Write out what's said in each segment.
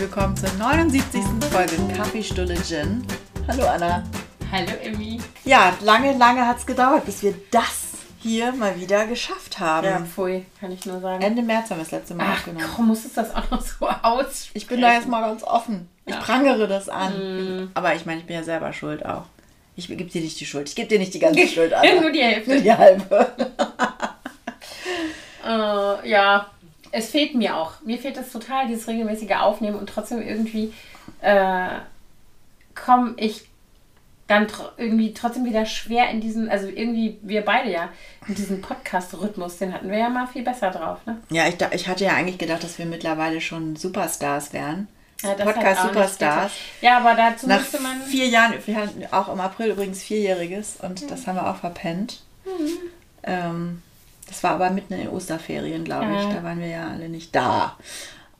willkommen zur 79. Folge Kaffeestunde Gin. Hallo Anna. Hallo Emmy. Ja, lange, lange hat es gedauert, bis wir das hier mal wieder geschafft haben. Ja, pfui, kann ich nur sagen. Ende März haben wir das letzte Mal Ach aufgenommen. komm, musstest das auch noch so aus? Ich bin da jetzt mal ganz offen. Ich Ja. prangere das an. Mm. Aber ich meine, ich bin ja selber schuld auch. Ich gebe dir nicht die Schuld. Ich gebe dir nicht die ganze Schuld an. Nur die Hälfte. Nur die halbe. Äh, ja, es fehlt mir auch. Mir fehlt das total, dieses regelmäßige Aufnehmen und trotzdem irgendwie äh, komme ich dann tr irgendwie trotzdem wieder schwer in diesen, also irgendwie wir beide ja, in diesen Podcast-Rhythmus, den hatten wir ja mal viel besser drauf, ne? Ja, ich, ich hatte ja eigentlich gedacht, dass wir mittlerweile schon Superstars wären. Ja, Podcast-Superstars. geklappt. Ja, aber dazu Nach müsste man. vier Jahren, wir hatten auch im April übrigens vierjähriges und das haben wir auch verpennt. Ähm, das war aber mitten in den Osterferien, glaube ich. Ja. Da waren wir ja alle nicht da.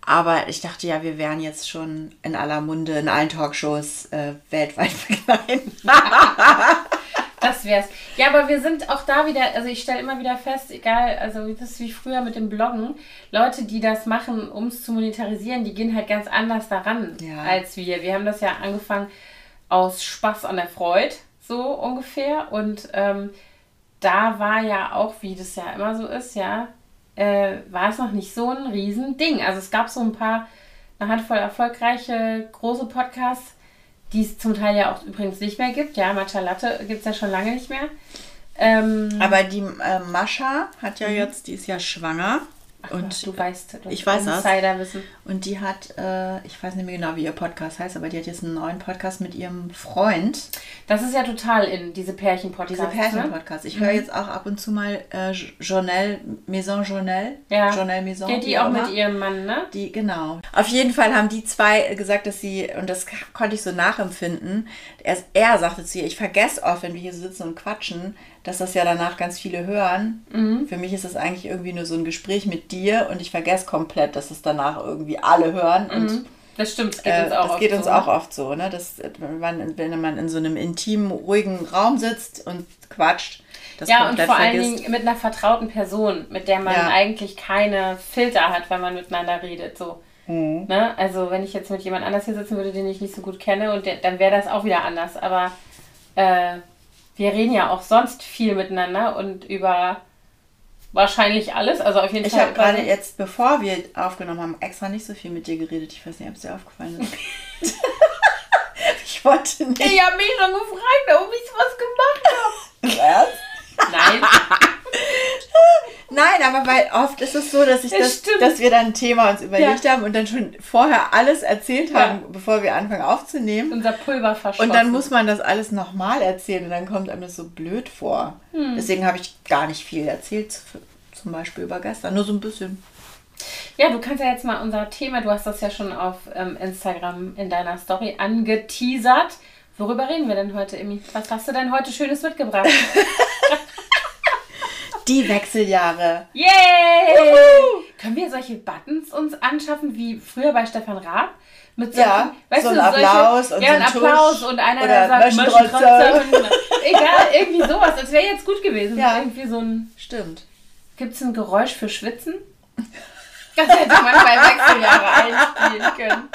Aber ich dachte ja, wir wären jetzt schon in aller Munde, in allen Talkshows äh, weltweit begleiten. Das wär's. Ja, aber wir sind auch da wieder, also ich stelle immer wieder fest, egal, also das ist wie früher mit dem Bloggen, Leute, die das machen, um es zu monetarisieren, die gehen halt ganz anders daran Ja. als wir. Wir haben das ja angefangen aus Spaß an der Freude, so ungefähr. Und ähm, da war ja auch, wie das ja immer so ist, ja, äh, war es noch nicht so ein Riesending. Also es gab so ein paar, eine Handvoll erfolgreiche große Podcasts, die es zum Teil ja auch übrigens nicht mehr gibt. Ja, Matcha Latte gibt es ja schon lange nicht mehr. Ähm, Aber die äh, Mascha hat ja jetzt, die ist ja schwanger. Und du weißt, du ich weiß das. Und die hat, äh, ich weiß nicht mehr genau, wie ihr Podcast heißt, aber die hat jetzt einen neuen Podcast mit ihrem Freund. Das ist ja total in diese Pärchen-Podcasts. Diese Pärchen-Podcast. Ich höre jetzt auch ab und zu mal äh, Journal, Maison Journal. Ja. Journal Maison. Wie die auch immer. mit ihrem Mann, ne? Die, genau. Auf jeden Fall haben die zwei gesagt, dass sie, und das konnte ich so nachempfinden, er, er sagte zu ihr, ich vergesse oft, wenn wir hier sitzen und quatschen, dass das ja danach ganz viele hören. Mhm. Für mich ist das eigentlich irgendwie nur so ein Gespräch mit dir und ich vergesse komplett, dass es danach irgendwie alle hören. Und Das stimmt, es geht äh, uns auch das oft geht uns so, auch ne? oft so, ne? Dass, äh, wenn, man, wenn man in so einem intimen, ruhigen Raum sitzt und quatscht, das Ja, und vor allen vergisst. Dingen mit einer vertrauten Person, mit der man Ja. eigentlich keine Filter hat, wenn man miteinander redet. So. Mhm. Ne? Also wenn ich jetzt mit jemand anders hier sitzen würde, den ich nicht so gut kenne, und der, dann wäre das auch wieder anders. Aber äh, wir reden ja auch sonst viel miteinander und über wahrscheinlich alles. Also auf jeden Ich Fall. habe gerade jetzt, bevor wir aufgenommen haben, extra nicht so viel mit dir geredet. Ich weiß nicht, ob es dir aufgefallen ist. ich wollte nicht. Ich habe mich schon gefragt, ob ich was gemacht habe. Was? Nein. Nein, aber weil oft ist es so, dass ich Das das, dass wir dann ein Thema uns überlegt haben und dann schon vorher alles erzählt Ja. haben, bevor wir anfangen aufzunehmen. Unser Pulver verschossen. Und dann muss man das alles nochmal erzählen und dann kommt einem das so blöd vor. Hm. Deswegen habe ich gar nicht viel erzählt, zum Beispiel über gestern, nur so ein bisschen. Ja, du kannst ja jetzt mal unser Thema, du hast das ja schon auf ähm, Instagram in deiner Story angeteasert. Worüber reden wir denn heute, Emmy? Was hast du denn heute Schönes mitgebracht? Die Wechseljahre. Yay! Können wir solche Buttons uns anschaffen wie früher bei Stefan Raab? Mit Ja, so ein Applaus und ja, so ein Applaus Tusch und einer, der sagt. Möschentrotzer. Egal, irgendwie sowas. Das wäre jetzt gut gewesen. Ja. Irgendwie so ein. Stimmt. Gibt es ein Geräusch für Schwitzen? Das hätte man bei Wechseljahre einspielen können.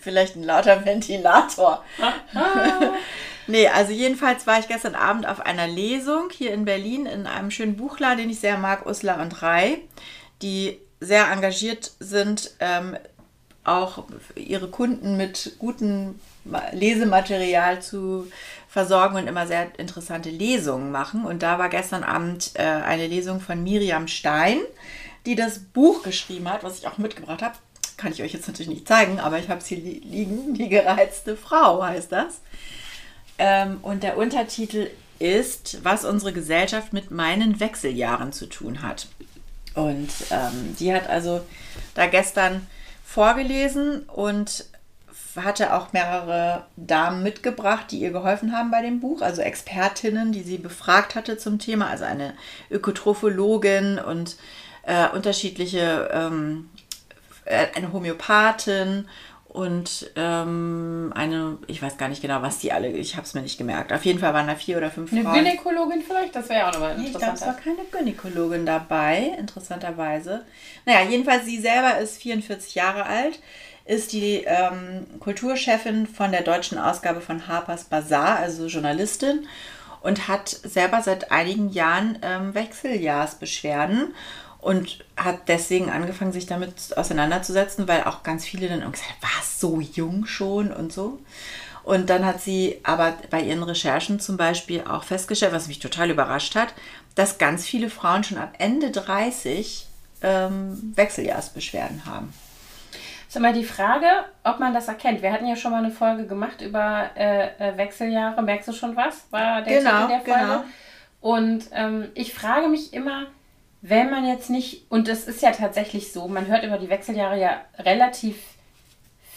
Vielleicht ein lauter Ventilator. Nee, also jedenfalls war ich gestern Abend auf einer Lesung hier in Berlin in einem schönen Buchladen, den ich sehr mag, Usla und Rai, die sehr engagiert sind, ähm, auch ihre Kunden mit gutem Ma- Lesematerial zu versorgen und immer sehr interessante Lesungen machen. Und da war gestern Abend äh, eine Lesung von Miriam Stein, die das Buch geschrieben hat, was ich auch mitgebracht habe. Kann ich euch jetzt natürlich nicht zeigen, aber ich habe es hier li liegen. Die gereizte Frau heißt das. Ähm, und der Untertitel ist, was unsere Gesellschaft mit meinen Wechseljahren zu tun hat. Und ähm, die hat also da gestern vorgelesen und hatte auch mehrere Damen mitgebracht, die ihr geholfen haben bei dem Buch, also Expertinnen, die sie befragt hatte zum Thema, also eine Ökotrophologin und äh, unterschiedliche, ähm, äh, eine Homöopathin und ähm, eine, ich weiß gar nicht genau, was die alle, ich habe es mir nicht gemerkt. Auf jeden Fall waren da vier oder fünf Eine Frauen. Gynäkologin vielleicht? Das wäre ja auch nochmal Nee, ich glaube, es war interessant. keine Gynäkologin dabei, interessanterweise. Naja, jedenfalls sie selber ist 44 Jahre alt, ist die ähm, Kulturchefin von der deutschen Ausgabe von Harper's Bazaar, also Journalistin, und hat selber seit einigen Jahren ähm, Wechseljahrsbeschwerden und hat deswegen angefangen, sich damit auseinanderzusetzen, weil auch ganz viele dann gesagt haben, was, so jung schon und so. Und dann hat sie aber bei ihren Recherchen zum Beispiel auch festgestellt, was mich total überrascht hat, dass ganz viele Frauen schon ab Ende 30 ähm, Wechseljahrsbeschwerden haben. Ist immer die Frage, ob man das erkennt. Wir hatten ja schon mal eine Folge gemacht über äh, äh Wechseljahre. Merkst du schon was? War der genau, Titel der Folge. Genau. Und ähm, ich frage mich immer, wenn man jetzt nicht, und es ist ja tatsächlich so, man hört über die Wechseljahre ja relativ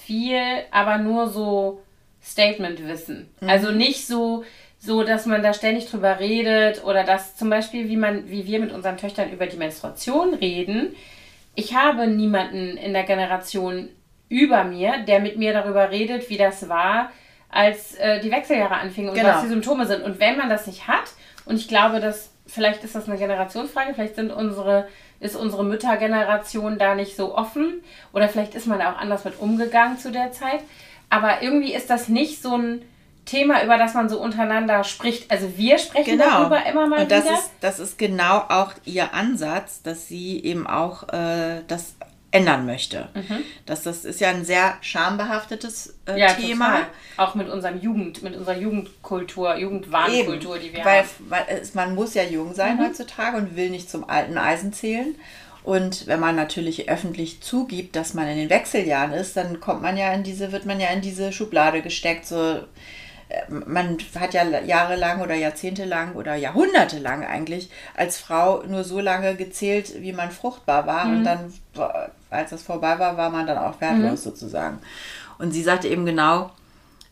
viel, aber nur so Statement-Wissen. Mhm. Also nicht so, so, dass man da ständig drüber redet oder dass zum Beispiel, wie man, wie wir mit unseren Töchtern über die Menstruation reden. Ich habe niemanden in der Generation über mir, der mit mir darüber redet, wie das war, als äh, die Wechseljahre anfingen und genau. was die Symptome sind. Und wenn man das nicht hat, und ich glaube, dass vielleicht ist das eine Generationsfrage, vielleicht sind unsere, ist unsere Müttergeneration da nicht so offen oder vielleicht ist man da auch anders mit umgegangen zu der Zeit. Aber irgendwie ist das nicht so ein Thema, über das man so untereinander spricht. Also wir sprechen genau. darüber immer mal Und das wieder. Ist, das ist genau auch ihr Ansatz, dass sie eben auch äh, das ändern möchte. Mhm. Das, das ist ja ein sehr schambehaftetes äh, ja, Thema. Total. Auch mit unserem Jugend, mit unserer Jugendkultur, Jugendwahnkultur, die wir weil, haben. Weil es, man muss ja jung sein mhm. heutzutage und will nicht zum alten Eisen zählen. Und wenn man natürlich öffentlich zugibt, dass man in den Wechseljahren ist, dann kommt man ja in diese, wird man ja in diese Schublade gesteckt, so man hat ja jahrelang oder jahrzehntelang oder jahrhundertelang eigentlich als Frau nur so lange gezählt, wie man fruchtbar war. Mhm. Und dann, als das vorbei war, war man dann auch wertlos mhm. sozusagen. Und sie sagte eben genau,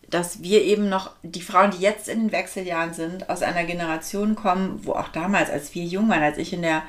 dass wir eben noch, die Frauen, die jetzt in den Wechseljahren sind, aus einer Generation kommen, wo auch damals, als wir jung waren, als ich in der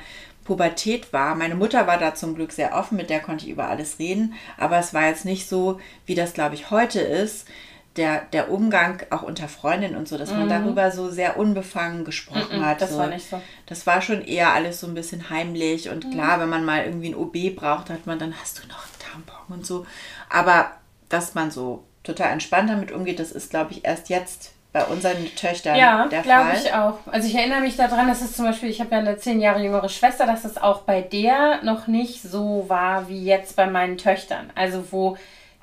Pubertät war. Meine Mutter war da zum Glück sehr offen, mit der konnte ich über alles reden, aber es war jetzt nicht so, wie das, glaube ich, heute ist. Der, der Umgang auch unter Freundinnen und so, dass man mhm. darüber so sehr unbefangen gesprochen mhm, hat. Das so. war nicht so. Das war schon eher alles so ein bisschen heimlich und mhm. klar, wenn man mal irgendwie ein OB braucht, hat man dann, hast du noch einen Tampon und so. Aber dass man so total entspannt damit umgeht, das ist, glaube ich, erst jetzt bei unseren Töchtern ja, der Fall. Ja, glaube ich auch. Also ich erinnere mich daran, dass es zum Beispiel, ich habe ja eine zehn Jahre jüngere Schwester, dass es auch bei der noch nicht so war wie jetzt bei meinen Töchtern. Also wo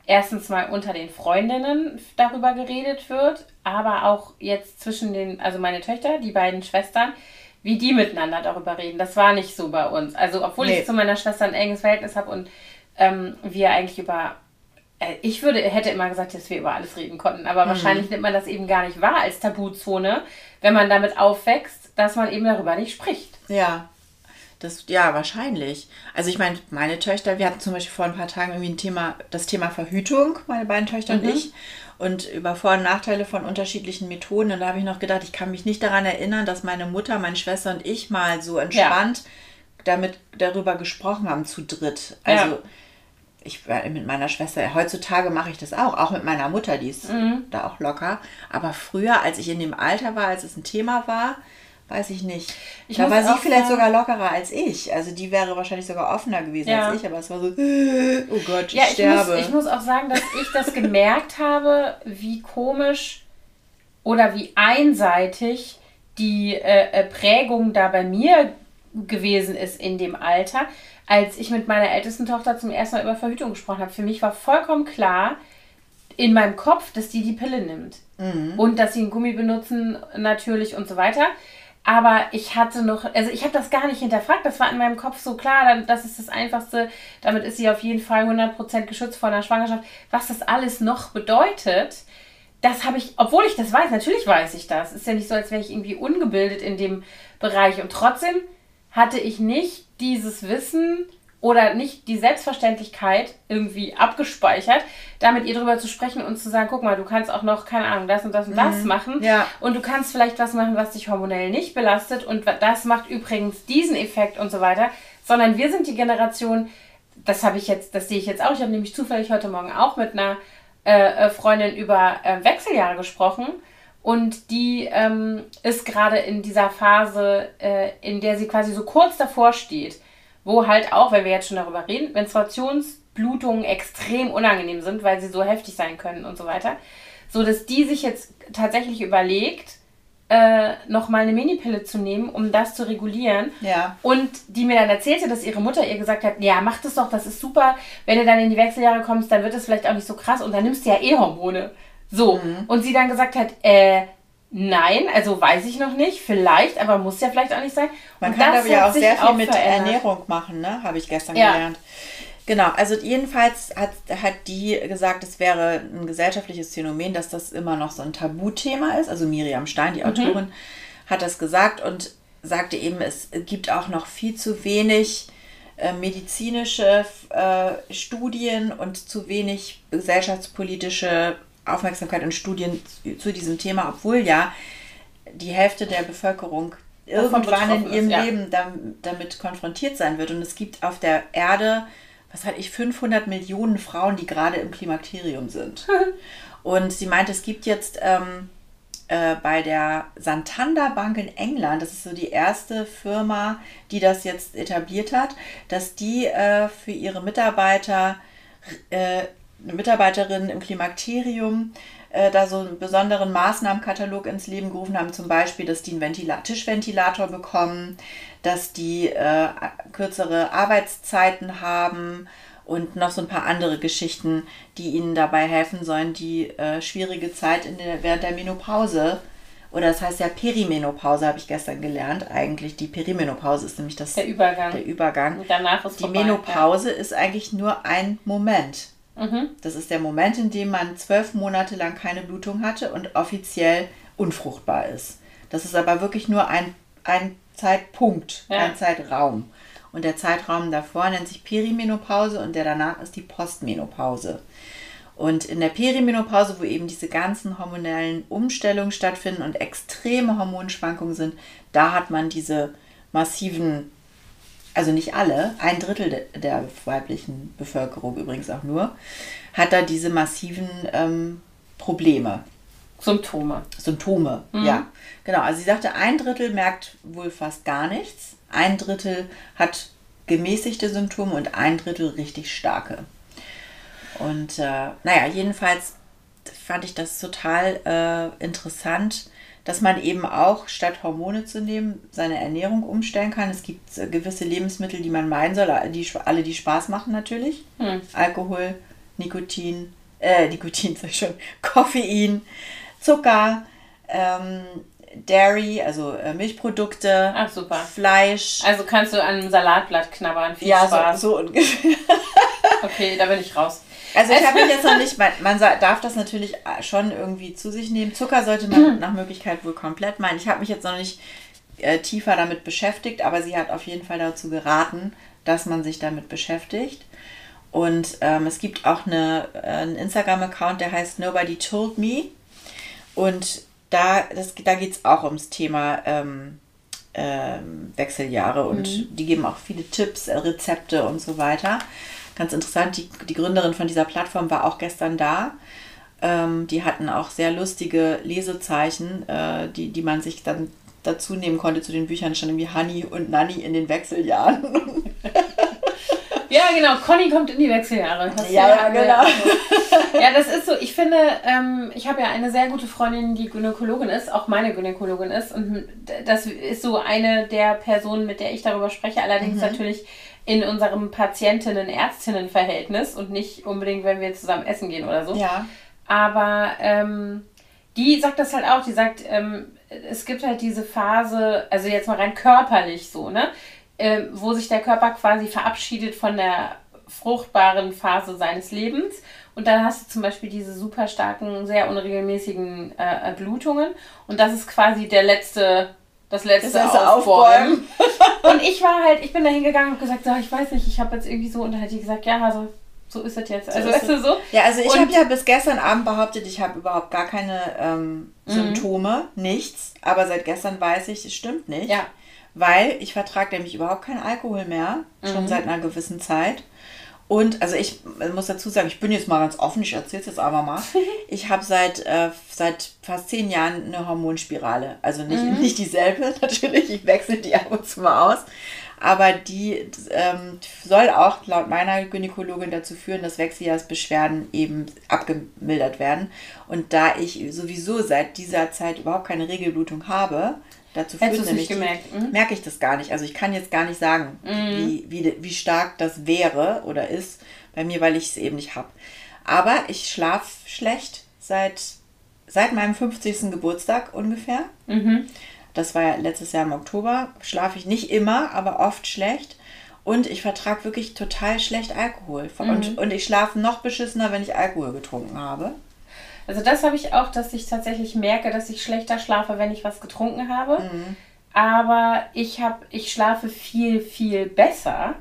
erstens mal unter den Freundinnen darüber geredet wird, aber auch jetzt zwischen den, also meine Töchter, die beiden Schwestern, wie die miteinander darüber reden. Das war nicht so bei uns. Also obwohl nee. ich zu meiner Schwester ein enges Verhältnis habe und ähm, wir eigentlich über äh, ich würde, hätte immer gesagt, dass wir über alles reden konnten, aber mhm. wahrscheinlich nimmt man das eben gar nicht wahr als Tabuzone, wenn man damit aufwächst, dass man eben darüber nicht spricht. Ja. Das, ja, wahrscheinlich. Also ich meine, meine Töchter, wir hatten zum Beispiel vor ein paar Tagen irgendwie ein Thema, das Thema Verhütung, meine beiden Töchter mhm. und ich, und über Vor- und Nachteile von unterschiedlichen Methoden. Und da habe ich noch gedacht, ich kann mich nicht daran erinnern, dass meine Mutter, meine Schwester und ich mal so entspannt ja. damit darüber gesprochen haben zu dritt. Also ja ich mit meiner Schwester, heutzutage mache ich das auch, auch mit meiner Mutter, die ist mhm. da auch locker. Aber früher, als ich in dem Alter war, als es ein Thema war, weiß ich nicht. Ich da war sie vielleicht sogar lockerer als ich. Also die wäre wahrscheinlich sogar offener gewesen ja. als ich, aber es war so, oh Gott, ich ja, ich sterbe. Muss, ich muss auch sagen, dass ich das gemerkt habe, wie komisch oder wie einseitig die äh, äh Prägung da bei mir gewesen ist in dem Alter als ich mit meiner ältesten Tochter zum ersten Mal über Verhütung gesprochen habe, für mich war vollkommen klar in meinem Kopf, dass die die Pille nimmt. Mhm. Und dass sie einen Gummi benutzen natürlich und so weiter. Aber ich hatte noch, also ich habe das gar nicht hinterfragt. Das war in meinem Kopf so klar, das ist das Einfachste. Damit ist sie auf jeden Fall 100% geschützt vor einer Schwangerschaft. Was das alles noch bedeutet, das habe ich, obwohl ich das weiß, natürlich weiß ich das. Ist ja nicht so, als wäre ich irgendwie ungebildet in dem Bereich. Und trotzdem hatte ich nicht dieses Wissen oder nicht die Selbstverständlichkeit irgendwie abgespeichert, da mit ihr drüber zu sprechen und zu sagen, guck mal, du kannst auch noch, keine Ahnung, das und das und mhm. das machen. Ja. Und du kannst vielleicht was machen, was dich hormonell nicht belastet und das macht übrigens diesen Effekt und so weiter. Sondern wir sind die Generation, das habe ich jetzt, das sehe ich jetzt auch. Ich habe nämlich zufällig heute Morgen auch mit einer äh, äh Freundin über äh, Wechseljahre gesprochen und die ähm, ist gerade in dieser Phase, äh, in der sie quasi so kurz davor steht, wo halt auch, wenn wir jetzt schon darüber reden, Menstruations Blutungen extrem unangenehm sind, weil sie so heftig sein können und so weiter. So dass die sich jetzt tatsächlich überlegt, äh, nochmal eine Minipille zu nehmen, um das zu regulieren. Ja. Und die mir dann erzählte, dass ihre Mutter ihr gesagt hat, ja, mach das doch, das ist super. Wenn du dann in die Wechseljahre kommst, dann wird es vielleicht auch nicht so krass und dann nimmst du ja eh Hormone. So. Mhm. Und sie dann gesagt hat, äh, nein, also weiß ich noch nicht, vielleicht, aber muss ja vielleicht auch nicht sein. Man und kann das aber ja auch sehr viel mit verändert. Ernährung machen, ne? Habe ich gestern Ja. gelernt. Genau, also jedenfalls hat, hat die gesagt, es wäre ein gesellschaftliches Phänomen, dass das immer noch so ein Tabuthema ist. Also Miriam Stein, Mhm. die Autorin, hat das gesagt und sagte eben, es gibt auch noch viel zu wenig äh, medizinische äh, Studien und zu wenig gesellschaftspolitische Aufmerksamkeit und Studien zu, zu diesem Thema, obwohl ja die Hälfte der Bevölkerung irgendwann in ihrem ist, ja. Leben dam- damit konfrontiert sein wird. Und es gibt auf der Erde, was weiß ich, 500 Millionen Frauen, die gerade im Klimakterium sind. Und sie meinte, es gibt jetzt ähm, äh, bei der Santander Bank in England, das ist so die erste Firma, die das jetzt etabliert hat, dass die äh, für ihre Mitarbeiter, äh, eine Mitarbeiterin im Klimakterium, äh, da so einen besonderen Maßnahmenkatalog ins Leben gerufen haben, zum Beispiel, dass die einen Ventila Tischventilator bekommen, dass die äh, kürzere Arbeitszeiten haben und noch so ein paar andere Geschichten, die ihnen dabei helfen sollen, die äh, schwierige Zeit in der, während der Menopause oder das heißt ja Perimenopause, habe ich gestern gelernt. Eigentlich die Perimenopause ist nämlich das, Der Übergang. der Übergang. Und danach ist Die vorbei, Menopause ist eigentlich nur ein Moment. Mhm. Das ist der Moment, in dem man zwölf Monate lang keine Blutung hatte und offiziell unfruchtbar ist. Das ist aber wirklich nur ein, ein Zeitpunkt, Ja. ein Zeitraum. Und der Zeitraum davor nennt sich Perimenopause und der danach ist die Postmenopause. Und in der Perimenopause, wo eben diese ganzen hormonellen Umstellungen stattfinden und extreme Hormonschwankungen sind, da hat man diese massiven also nicht alle, ein Drittel de- der weiblichen Bevölkerung übrigens auch nur, hat da diese massiven ähm, Probleme, Symptome. Symptome. Ja, genau. Also sie sagte, ein Drittel merkt wohl fast gar nichts, ein Drittel hat gemäßigte Symptome und ein Drittel richtig starke. Und äh, naja, jedenfalls fand ich das total äh, interessant, dass man eben auch statt Hormone zu nehmen, seine Ernährung umstellen kann. Es gibt äh, gewisse Lebensmittel, die man meiden soll, die, alle, die Spaß machen natürlich. Hm. Alkohol, Nikotin, äh, Nikotin sag ich schon, Koffein, Zucker, ähm, Dairy, also äh, Milchprodukte, Ach, super. Fleisch. Also kannst du an einem Salatblatt knabbern. Viel ja, Spaß. so, so ungefähr. Okay, da bin ich raus. Also ich habe mich jetzt noch nicht, man, man darf das natürlich äh, schon irgendwie zu sich nehmen. Zucker sollte man nach Möglichkeit wohl komplett meinen. Ich habe mich jetzt noch nicht äh, tiefer damit beschäftigt, aber sie hat auf jeden Fall dazu geraten, dass man sich damit beschäftigt. Und ähm, es gibt auch eine, äh, einen Instagram-Account, der heißt Nobody Told Me. Und da, das, da geht es auch ums Thema ähm, ähm, Wechseljahre und die geben auch viele Tipps, äh, Rezepte und so weiter. Ganz interessant, die, die Gründerin von dieser Plattform war auch gestern da. Ähm, die hatten auch sehr lustige Lesezeichen, äh, die, die man sich dann dazu nehmen konnte zu den Büchern, schon irgendwie Honey und Nanny in den Wechseljahren. Ja, genau. Conny kommt in die Wechseljahre. Ja, ja, genau. Ja, das ist so. Ich finde, ähm, ich habe ja eine sehr gute Freundin, die Gynäkologin ist, auch meine Gynäkologin ist. Und das ist so eine der Personen, mit der ich darüber spreche. Allerdings natürlich in unserem Patientinnen-Ärztinnen-Verhältnis und nicht unbedingt, wenn wir zusammen essen gehen oder so. ja. Aber ähm, die sagt das halt auch. Die sagt, ähm, es gibt halt diese Phase, also jetzt mal rein körperlich so, ne? Ähm, wo sich der Körper quasi verabschiedet von der fruchtbaren Phase seines Lebens. Und dann hast du zum Beispiel diese super starken, sehr unregelmäßigen äh, Blutungen. Und das ist quasi der letzte, das letzte Das letzte Aufbäumen. Und ich war halt, ich bin da hingegangen und gesagt, so, ich weiß nicht, ich habe jetzt irgendwie so, und dann hat die gesagt, ja, also so ist das jetzt. Also, ist weißt du, so. Ja, also ich habe ja bis gestern Abend behauptet, ich habe überhaupt gar keine ähm, Symptome, nichts. Aber seit gestern weiß ich, es stimmt nicht. Ja. Weil ich vertrage nämlich überhaupt keinen Alkohol mehr, schon seit einer gewissen Zeit. Und also ich muss dazu sagen, ich bin jetzt mal ganz offen, ich erzähle es jetzt aber mal. Ich habe seit, äh, seit fast zehn Jahren eine Hormonspirale. Also nicht, nicht dieselbe, natürlich, ich wechsle die ab und zu mal aus. aber die ähm, soll auch laut meiner Gynäkologin dazu führen, dass Wechseljahrsbeschwerden eben abgemildert werden. Und da ich sowieso seit dieser Zeit überhaupt keine Regelblutung habe, dazu führt nämlich, gemerkt. Mhm. merke ich das gar nicht. Also ich kann jetzt gar nicht sagen, mhm. wie, wie, wie stark das wäre oder ist bei mir, weil ich es eben nicht habe. Aber ich schlafe schlecht seit, seit meinem 50. Geburtstag ungefähr. Mhm. Das war ja letztes Jahr im Oktober. Schlafe ich nicht immer, aber oft schlecht. Und ich vertrage wirklich total schlecht Alkohol. Mhm. Und, und ich schlafe noch beschissener, wenn ich Alkohol getrunken habe. Also das habe ich auch, dass ich tatsächlich merke, dass ich schlechter schlafe, wenn ich was getrunken habe. Mhm. Aber ich habe, ich schlafe viel, viel besser,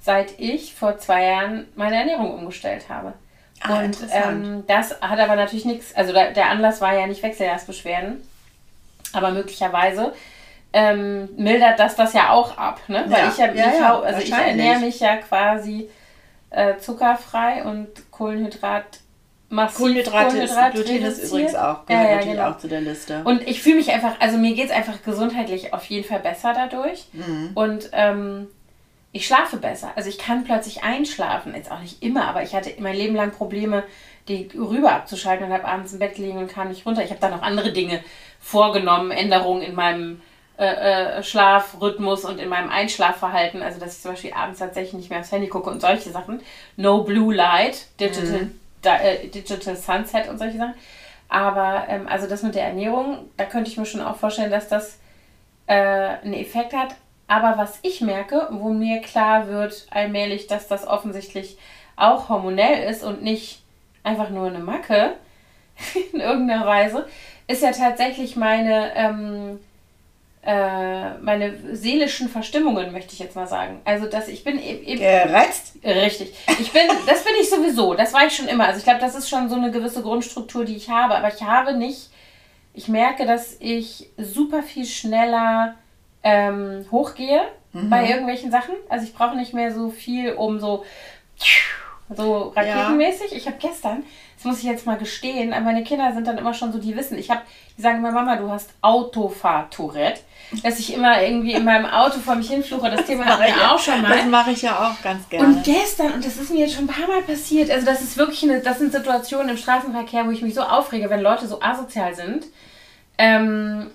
seit ich vor zwei Jahren meine Ernährung umgestellt habe. Ah, und ähm, das hat aber natürlich nichts, also der, der Anlass war ja nicht Wechseljahrsbeschwerden, aber möglicherweise ähm, mildert das das ja auch ab, ne? Weil ja, ich ja, ja, ja also ich ernähre mich ja quasi äh, zuckerfrei und Kohlenhydrat massiv Kohlenhydrate, Kohlenhydrat ist, Gluten ist übrigens auch, gehört ja, ja, natürlich genau. auch zu der Liste. Und ich fühle mich einfach, also mir geht es einfach gesundheitlich auf jeden Fall besser dadurch. Mhm. Und ähm, ich schlafe besser. Also ich kann plötzlich einschlafen. Jetzt auch nicht immer, aber ich hatte mein Leben lang Probleme, die rüber abzuschalten und habe abends im Bett gelegen und kam nicht runter. Ich habe dann noch andere Dinge vorgenommen, Änderungen in meinem äh, äh, Schlafrhythmus und in meinem Einschlafverhalten. Also dass ich zum Beispiel abends tatsächlich nicht mehr aufs Handy gucke und solche Sachen. No Blue Light, Digital, mhm. Äh, Digital Sunset und solche Sachen. Aber ähm, also das mit der Ernährung, da könnte ich mir schon auch vorstellen, dass das äh, einen Effekt hat. Aber was ich merke, wo mir klar wird allmählich, dass das offensichtlich auch hormonell ist und nicht einfach nur eine Macke in irgendeiner Weise, ist ja tatsächlich meine, ähm, äh, meine seelischen Verstimmungen, möchte ich jetzt mal sagen. Also, dass ich bin eben. E-, Gereizt? Richtig. Ich bin, das bin ich sowieso. Das war ich schon immer. Also, ich glaube, das ist schon so eine gewisse Grundstruktur, die ich habe. Aber ich habe nicht. Ich merke, dass ich super viel schneller ähm, hochgehe mhm. bei irgendwelchen Sachen. Also ich brauche nicht mehr so viel, um so so raketenmäßig. Ja. Ich habe gestern, das muss ich jetzt mal gestehen, meine Kinder sind dann immer schon so, die wissen, ich habe, die sagen immer, Mama, du hast Autofahr-Tourette. Dass ich immer irgendwie in meinem Auto vor mich hinfluche, das, Thema hatten wir auch schon mal. Das mache ich ja auch ganz gerne. Und gestern, und das ist mir jetzt schon ein paar Mal passiert, also das ist wirklich eine, das sind Situationen im Straßenverkehr, wo ich mich so aufrege, wenn Leute so asozial sind. Ähm,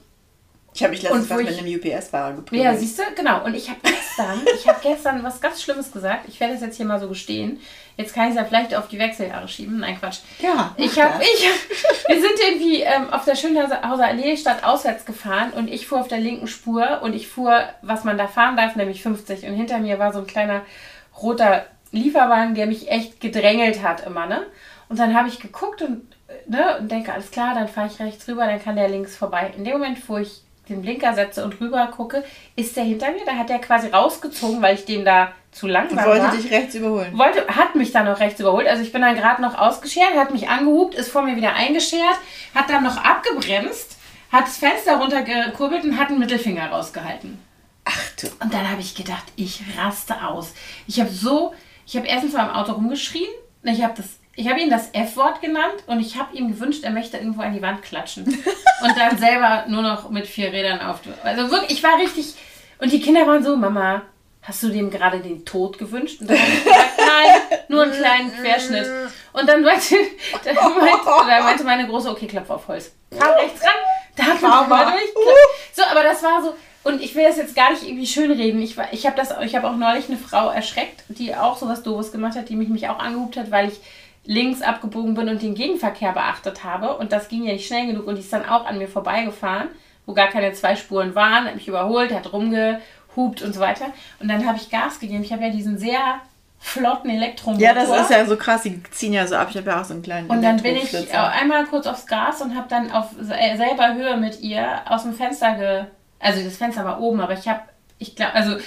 ich habe mich letztens was mit einem UPS-Fahrer geprüft. Ja, siehst du, genau. Und ich habe gestern, ich habe gestern was ganz Schlimmes gesagt. Ich werde es jetzt hier mal so gestehen. Jetzt kann ich es ja vielleicht auf die Wechseljahre schieben. Nein, Quatsch. Ja. Ich habe, ich, wir sind irgendwie ähm, auf der Schönhauser Allee statt auswärts gefahren und ich fuhr auf der linken Spur und ich fuhr, was man da fahren darf, nämlich 50. Und hinter mir war so ein kleiner roter Lieferwagen, der mich echt gedrängelt hat immer, ne? Und dann habe ich geguckt und, äh, ne, und denke, alles klar, dann fahre ich rechts rüber, dann kann der links vorbei. In dem Moment fuhr ich den Blinker setze und rüber gucke, ist der hinter mir. Da hat der quasi rausgezogen, weil ich dem da zu langsam wollte war. Wollte dich rechts überholen. Wollte, hat mich dann noch rechts überholt. Also ich bin dann gerade noch ausgeschert, hat mich angehubt, ist vor mir wieder eingeschert, hat dann noch abgebremst, hat das Fenster runtergekurbelt und hat einen Mittelfinger rausgehalten. Ach du. Und dann habe ich gedacht, ich raste aus. Ich habe so, ich habe erstens mal im Auto rumgeschrien. Ich habe das ich habe ihn das F-Wort genannt und ich habe ihm gewünscht, er möchte irgendwo an die Wand klatschen. und dann selber nur noch mit vier Rädern auf. Also wirklich, ich war richtig. Und die Kinder waren so, Mama, hast du dem gerade den Tod gewünscht? Und dann habe ich gesagt, nein, nur einen kleinen Querschnitt. Und dann meinte, dann meinte, dann meinte meine Große, okay, klopf auf Holz. Kam rechts ran, da hat man mal durch. So, aber das war so. Und ich will das jetzt gar nicht irgendwie schönreden. Ich, ich habe hab auch neulich eine Frau erschreckt, die auch sowas Doofes gemacht hat, die mich, mich auch angehubt hat, weil ich links abgebogen bin und den Gegenverkehr beachtet habe. Und das ging ja nicht schnell genug und die ist dann auch an mir vorbeigefahren, wo gar keine zwei Spuren waren, hat mich überholt, hat rumgehupt und so weiter. Und dann habe ich Gas gegeben. Ich habe ja diesen sehr flotten Elektromotor. Ja, das ist ja so krass, die ziehen ja so ab. Ich habe ja auch so einen kleinen Und dann bin ich einmal kurz aufs Gas und habe dann auf selber Höhe mit ihr aus dem Fenster ge... Also das Fenster war oben, aber ich habe, ich glaube, also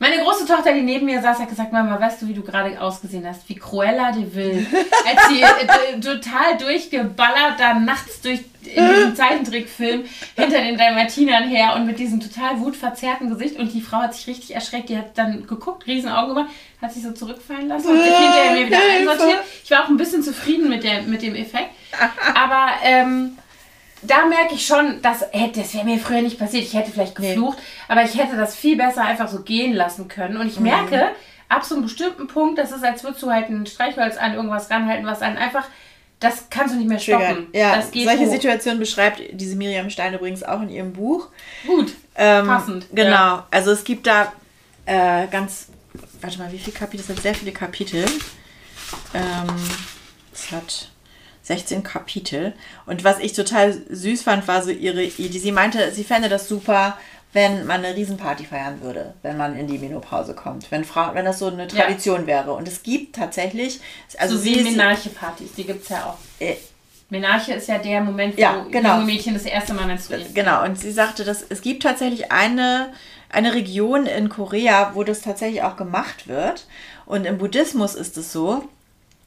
meine große Tochter, die neben mir saß, hat gesagt, Mama, weißt du, wie du gerade ausgesehen hast? Wie Cruella de Vil. Als sie äh, total durchgeballert da nachts durch in diesem Zeichentrickfilm hinter den Dalmatinern her und mit diesem total wutverzerrten Gesicht. Und die Frau hat sich richtig erschreckt. Die hat dann geguckt, riesen Augen gemacht, hat sich so zurückfallen lassen und sich hinterher mir wieder einsortiert. Ich war auch ein bisschen zufrieden mit, der, mit dem Effekt. Aber ähm, da merke ich schon, dass, das wäre mir früher nicht passiert. Ich hätte vielleicht geflucht, nee. aber ich hätte das viel besser einfach so gehen lassen können. Und ich mhm. merke, ab so einem bestimmten Punkt, das ist, als würdest du halt ein Streichholz an irgendwas ranhalten, was einen einfach das kannst du nicht mehr stoppen. Ja, solche hoch. Situationen beschreibt diese Miriam Stein übrigens auch in ihrem Buch. Gut, ähm, passend. Genau, ja. also es gibt da äh, ganz, warte mal, wie viele Kapitel? Es hat sehr viele Kapitel. Ähm, es hat 16 Kapitel. Und was ich total süß fand, war so ihre Idee. Sie meinte, sie fände das super, wenn man eine Riesenparty feiern würde, wenn man in die Menopause kommt, wenn, Frau, wenn das so eine Tradition ja. wäre. Und es gibt tatsächlich, also so wie Menarche-Partys, die gibt es ja auch. Äh, Menarche ist ja der Moment, wo ja, genau. junge Mädchen das erste Mal menstruieren. Genau, und sie sagte, dass es gibt tatsächlich eine, eine Region in Korea, wo das tatsächlich auch gemacht wird. Und im Buddhismus ist es so,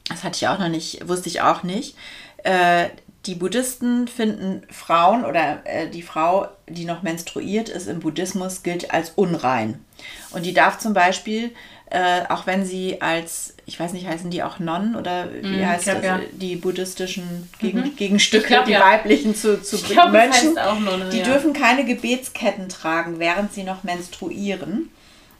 das hatte ich auch noch nicht, wusste ich auch nicht, äh, die Buddhisten finden Frauen oder äh, die Frau, die noch menstruiert ist im Buddhismus, gilt als unrein. Und die darf zum Beispiel, äh, auch wenn sie als, ich weiß nicht, heißen die auch Nonnen oder wie mm, heißt glaub, das, ja. die buddhistischen Gegen mhm. Gegenstücke, glaub, die ja. weiblichen zu, zu glaub, Mönchen, Nonne, die ja. dürfen keine Gebetsketten tragen, während sie noch menstruieren.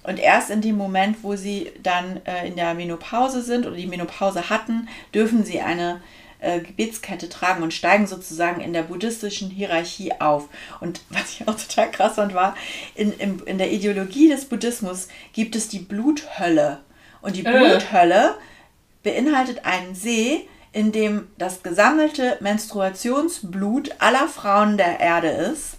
Und erst in dem Moment, wo sie dann äh, in der Menopause sind oder die Menopause hatten, dürfen sie eine äh, Gebetskette tragen und steigen sozusagen in der buddhistischen Hierarchie auf. Und was ich auch total krass fand, war, in, in, in der Ideologie des Buddhismus gibt es die Bluthölle. Und die äh. Bluthölle beinhaltet einen See, in dem das gesammelte Menstruationsblut aller Frauen der Erde ist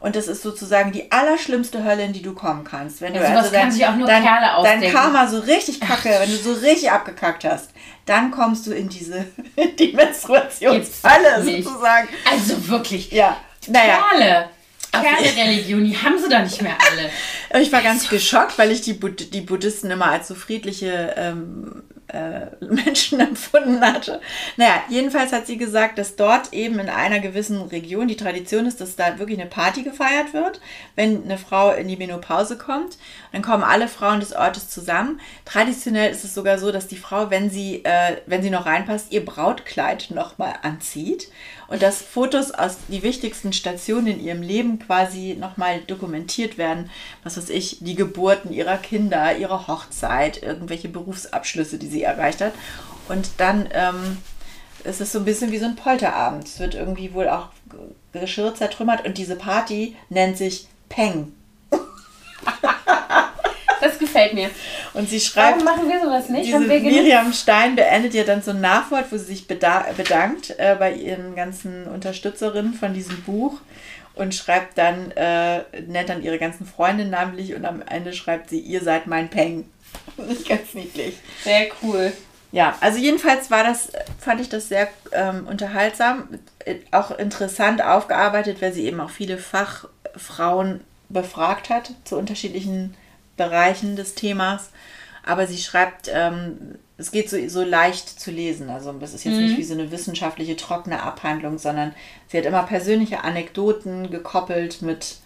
und das ist sozusagen die allerschlimmste Hölle, in die du kommen kannst. Wenn du also dein, auch nur dein, dein Karma so richtig kacke, wenn du so richtig abgekackt hast, dann kommst du in diese die Menstruationshölle sozusagen. Also wirklich. Ja. Naja. Kerle. Kerle-Religion, die haben sie doch nicht mehr alle. Ich war ganz geschockt, weil ich die, Bud die Buddhisten immer als so friedliche ähm, äh, Menschen empfunden hatte. Naja, jedenfalls hat sie gesagt, dass dort eben in einer gewissen Region die Tradition ist, dass da wirklich eine Party gefeiert wird, wenn eine Frau in die Menopause kommt. Dann kommen alle Frauen des Ortes zusammen. Traditionell ist es sogar so, dass die Frau, wenn sie, äh, wenn sie noch reinpasst, ihr Brautkleid nochmal anzieht und dass Fotos aus die wichtigsten Stationen in ihrem Leben quasi nochmal dokumentiert werden. Was weiß ich, die Geburten ihrer Kinder, ihre Hochzeit, irgendwelche Berufsabschlüsse, die sie erreicht hat. Und dann ähm, ist es so ein bisschen wie so ein Polterabend. Es wird irgendwie wohl auch Geschirr zertrümmert und diese Party nennt sich Peng. Das gefällt mir. Und sie schreibt. Warum machen wir sowas nicht? Diese Miriam Stein beendet ja dann so ein Nachwort, wo sie sich bedankt äh, bei ihren ganzen Unterstützerinnen von diesem Buch und schreibt dann, äh, nennt dann ihre ganzen Freunde namentlich und am Ende schreibt sie, ihr seid mein Peng. Das ist ganz niedlich. Sehr cool. Ja, also jedenfalls war das, fand ich das sehr ähm, unterhaltsam, äh, auch interessant aufgearbeitet, weil sie eben auch viele Fachfrauen befragt hat zu unterschiedlichen Bereichen des Themas. Aber sie schreibt, ähm, es geht so, so leicht zu lesen. Also das ist jetzt mhm. nicht wie so eine wissenschaftliche, trockene Abhandlung, sondern sie hat immer persönliche Anekdoten gekoppelt mit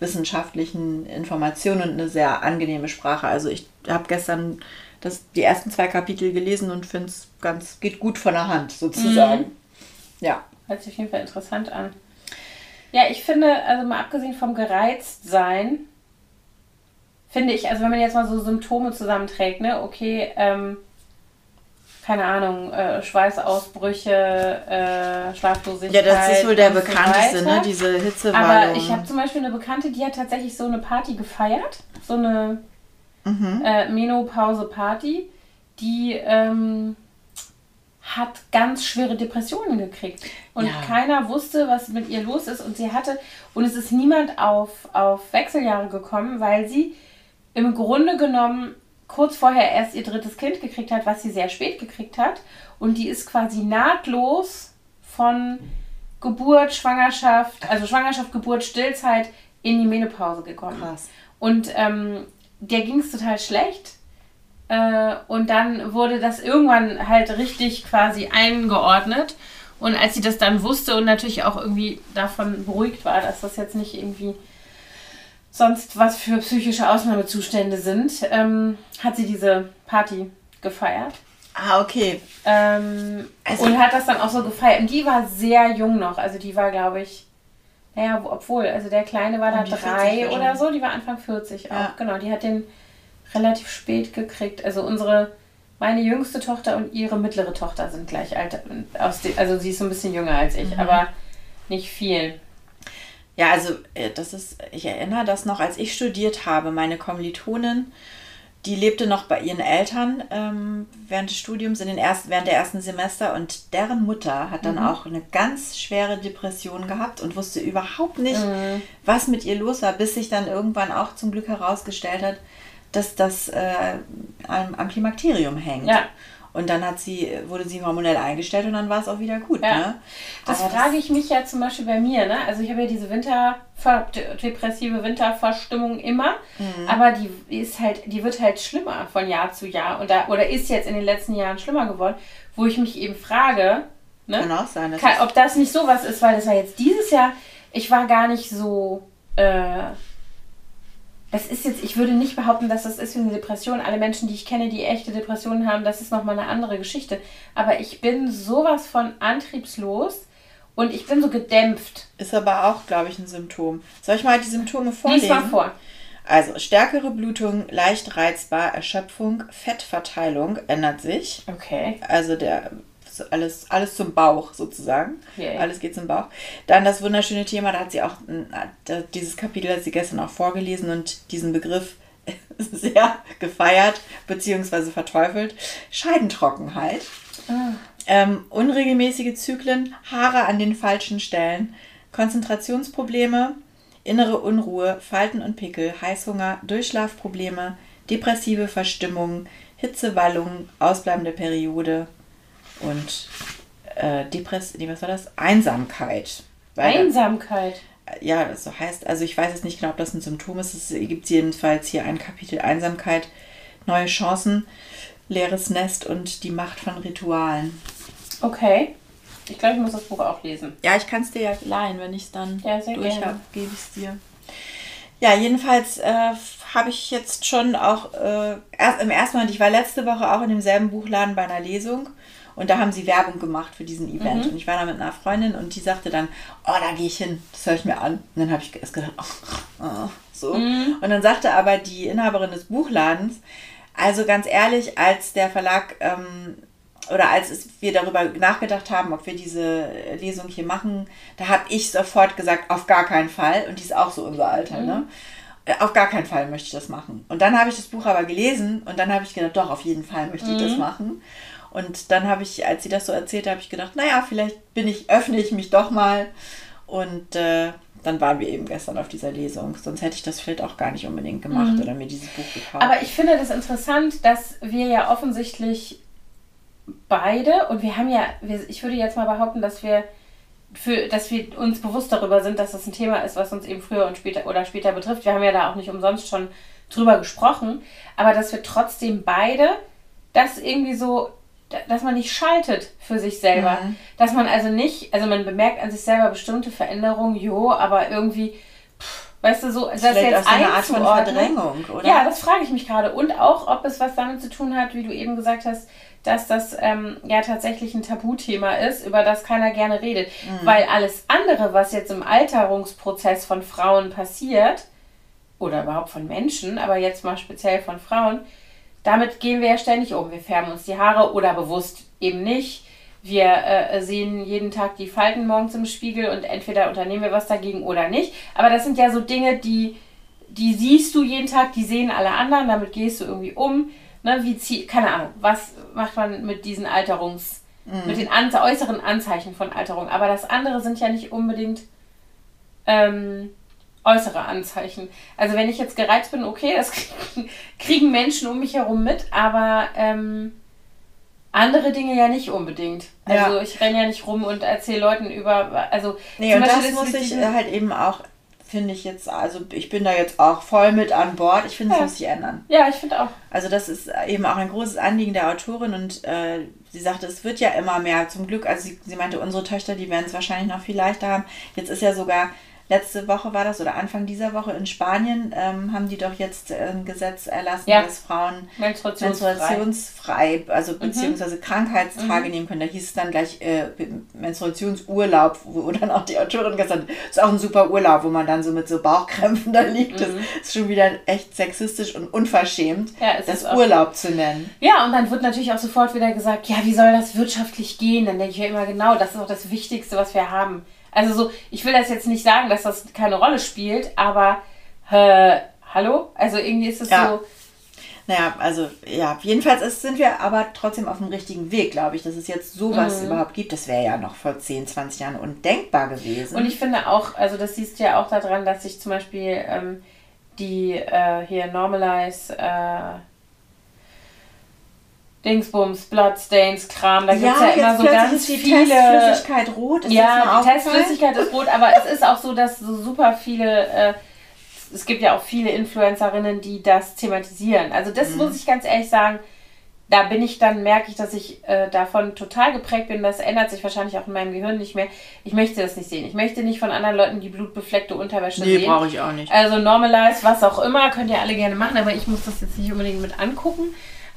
wissenschaftlichen Informationen und eine sehr angenehme Sprache. Also ich habe gestern das, die ersten zwei Kapitel gelesen und finde es ganz, geht gut von der Hand sozusagen. Mhm. Ja. Hört sich auf jeden Fall interessant an. Ja, ich finde, also mal abgesehen vom Gereiztsein, finde ich, also wenn man jetzt mal so Symptome zusammenträgt, ne, okay, ähm, keine Ahnung, äh, Schweißausbrüche, äh, Schlaflosigkeit. Ja, das ist wohl der bekannteste, so ne? Diese Hitzewallung. Aber ich habe zum Beispiel eine Bekannte, die hat tatsächlich so eine Party gefeiert, so eine mhm. äh, Menopause-Party, die ähm, hat ganz schwere Depressionen gekriegt. Und ja. keiner wusste, was mit ihr los ist. Und sie hatte, und es ist niemand auf, auf Wechseljahre gekommen, weil sie im Grunde genommen kurz vorher erst ihr drittes Kind gekriegt hat, was sie sehr spät gekriegt hat. Und die ist quasi nahtlos von Geburt, Schwangerschaft, also Schwangerschaft, Geburt, Stillzeit in die Menopause gekommen. Krass. Und ähm, der ging es total schlecht. Äh, und dann wurde das irgendwann halt richtig quasi eingeordnet. Und als sie das dann wusste und natürlich auch irgendwie davon beruhigt war, dass das jetzt nicht irgendwie sonst was für psychische Ausnahmezustände sind, ähm, hat sie diese Party gefeiert. Ah, okay. Ähm, also, und hat das dann auch so gefeiert. Und die war sehr jung noch. Also die war, glaube ich, naja, obwohl, also der Kleine war da drei oder so, die war Anfang 40 auch. Ja. Genau, die hat den relativ spät gekriegt. Also unsere, meine jüngste Tochter und ihre mittlere Tochter sind gleich alt. Also sie ist so ein bisschen jünger als ich, mhm. aber nicht viel. Ja, also äh, das ist, ich erinnere das noch, als ich studiert habe, meine Kommilitonin, die lebte noch bei ihren Eltern ähm, während des Studiums in den ersten, während der ersten Semester und deren Mutter hat dann mhm. auch eine ganz schwere Depression gehabt und wusste überhaupt nicht, mhm. was mit ihr los war, bis sich dann irgendwann auch zum Glück herausgestellt hat, dass das äh, am, am Klimakterium hängt. Ja. Und dann hat sie, wurde sie hormonell eingestellt und dann war es auch wieder gut. Ja. Ne? Das Aber frage das ich mich ja zum Beispiel bei mir. Ne? Also ich habe ja diese Winter depressive Winterverstimmung immer, mhm. aber die ist halt, die wird halt schlimmer von Jahr zu Jahr und da, oder ist jetzt in den letzten Jahren schlimmer geworden, wo ich mich eben frage, ne? Kann auch sein, kann, ob das nicht sowas ist, weil das war jetzt dieses Jahr, ich war gar nicht so äh, das ist jetzt, ich würde nicht behaupten, dass das ist wie eine Depression. Alle Menschen, die ich kenne, die echte Depressionen haben, das ist nochmal eine andere Geschichte. Aber ich bin sowas von antriebslos und ich bin so gedämpft. Ist aber auch, glaube ich, ein Symptom. Soll ich mal die Symptome vorlesen? Lies mal vor. Also stärkere Blutung, leicht reizbar, Erschöpfung, Fettverteilung ändert sich. Okay. Also der alles, alles zum Bauch sozusagen. Okay. Alles geht zum Bauch. Dann das wunderschöne Thema, da hat sie auch, dieses Kapitel hat sie gestern auch vorgelesen und diesen Begriff sehr gefeiert bzw. verteufelt. Scheidentrockenheit. Ah. Ähm, unregelmäßige Zyklen, Haare an den falschen Stellen, Konzentrationsprobleme, innere Unruhe, Falten und Pickel, Heißhunger, Durchschlafprobleme, depressive Verstimmung, Hitzewallung, ausbleibende Periode, und äh, Depress nee, was war das? Einsamkeit. Einsamkeit? ja, das so heißt, also ich weiß jetzt nicht genau, ob das ein Symptom ist. Es gibt jedenfalls hier ein Kapitel Einsamkeit, neue Chancen, leeres Nest und die Macht von Ritualen. Okay. Ich glaube, ich muss das Buch auch lesen. Ja, ich kann es dir ja leihen, wenn ich es dann ja, durch habe, gebe ich es dir. Ja, jedenfalls äh, habe ich jetzt schon auch äh, erst im ersten Mal, ich war letzte Woche auch in demselben Buchladen bei einer Lesung und da haben sie Werbung gemacht für diesen Event. Mhm. Und ich war da mit einer Freundin und die sagte dann, oh, da gehe ich hin, das höre ich mir an. Und dann habe ich erst gedacht, oh, oh, so. Mhm. Und dann sagte aber die Inhaberin des Buchladens, also ganz ehrlich, als der Verlag ähm, oder als wir darüber nachgedacht haben, ob wir diese Lesung hier machen, da habe ich sofort gesagt, auf gar keinen Fall. Und die ist auch so unser Alter, mhm. ne? Äh, auf gar keinen Fall möchte ich das machen. Und dann habe ich das Buch aber gelesen und dann habe ich gedacht, doch, auf jeden Fall möchte ich das mhm. machen. Und dann habe ich, als sie das so erzählt, habe ich gedacht, naja, vielleicht bin ich, öffne ich mich doch mal. Und äh, dann waren wir eben gestern auf dieser Lesung. Sonst hätte ich das vielleicht auch gar nicht unbedingt gemacht mhm. oder mir dieses Buch gekauft. Aber ich finde das interessant, dass wir ja offensichtlich beide, und wir haben ja, wir, ich würde jetzt mal behaupten, dass wir für, dass wir uns bewusst darüber sind, dass das ein Thema ist, was uns eben früher und später oder später betrifft. Wir haben ja da auch nicht umsonst schon drüber gesprochen, aber dass wir trotzdem beide das irgendwie so dass man nicht schaltet für sich selber. Mhm. Dass man also nicht, also man bemerkt an sich selber bestimmte Veränderungen, jo, aber irgendwie, pff, weißt du, so, das, ist jetzt eine Art von Verdrängung, oder? Ja, das frage ich mich gerade. Und auch, ob es was damit zu tun hat, wie du eben gesagt hast, dass das ähm, ja tatsächlich ein Tabuthema ist, über das keiner gerne redet. Mhm. Weil alles andere, was jetzt im Alterungsprozess von Frauen passiert, oder überhaupt von Menschen, aber jetzt mal speziell von Frauen, damit gehen wir ja ständig um. Wir färben uns die Haare oder bewusst eben nicht. Wir äh, sehen jeden Tag die Falten morgens im Spiegel und entweder unternehmen wir was dagegen oder nicht. Aber das sind ja so Dinge, die, die siehst du jeden Tag, die sehen alle anderen, damit gehst du irgendwie um. Ne, wie zieh, keine Ahnung, was macht man mit diesen Alterungs, mhm. mit den an, äußeren Anzeichen von Alterung. Aber das andere sind ja nicht unbedingt ähm, äußere Anzeichen. Also wenn ich jetzt gereizt bin, okay, das kriegen Menschen um mich herum mit, aber ähm, andere Dinge ja nicht unbedingt. Also ja. ich renne ja nicht rum und erzähle Leuten über, also nee, und das muss ich halt eben auch, finde ich jetzt, also ich bin da jetzt auch voll mit an Bord. Ich finde, es ja. muss sich ändern. Ja, ich finde auch. Also das ist eben auch ein großes Anliegen der Autorin und äh, sie sagte, es wird ja immer mehr. Zum Glück, also sie, sie meinte, unsere Töchter, die werden es wahrscheinlich noch viel leichter haben. Jetzt ist ja sogar letzte Woche war das oder Anfang dieser Woche in Spanien ähm, haben die doch jetzt ein Gesetz erlassen, Ja. dass Frauen Menstruationsfrei. menstruationsfrei, also beziehungsweise Krankheitstage nehmen können. Da hieß es dann gleich äh, Menstruationsurlaub, wo dann auch die Autorin gesagt hat, ist auch ein super Urlaub, wo man dann so mit so Bauchkrämpfen da liegt. Das ist schon wieder echt sexistisch und unverschämt, Ja, das Urlaub zu nennen. Ja, und dann wird natürlich auch sofort wieder gesagt, ja, wie soll das wirtschaftlich gehen? Dann denke ich ja immer genau, das ist auch das Wichtigste, was wir haben. Also so, ich will das jetzt nicht sagen, dass das keine Rolle spielt, aber äh, hallo? Also irgendwie ist es Ja. so, Naja, also ja, jedenfalls ist, sind wir aber trotzdem auf dem richtigen Weg, glaube ich, dass es jetzt sowas Mhm. überhaupt gibt. Das wäre ja noch vor 10, 20 Jahren undenkbar gewesen. Und ich finde auch, also das siehst du ja auch daran, dass sich zum Beispiel ähm, die äh, hier Normalize äh, Dingsbums, Bloodstains, Kram, da gibt es ja, immer so ganz ist die viele. Testflüssigkeit rot. Ist Ja, die? Testflüssigkeit ist rot, aber es ist auch so, dass so super viele, äh, es gibt ja auch viele Influencerinnen, die das thematisieren. Also Mhm. das muss ich ganz ehrlich sagen, da bin ich dann, merke ich, dass ich äh, davon total geprägt bin. Das ändert sich wahrscheinlich auch in meinem Gehirn nicht mehr. Ich möchte das nicht sehen. Ich möchte nicht von anderen Leuten die blutbefleckte Unterwäsche Nee, sehen. brauche ich auch nicht. Also Normalize, was auch immer, könnt ihr alle gerne machen, aber ich muss das jetzt nicht unbedingt mit angucken.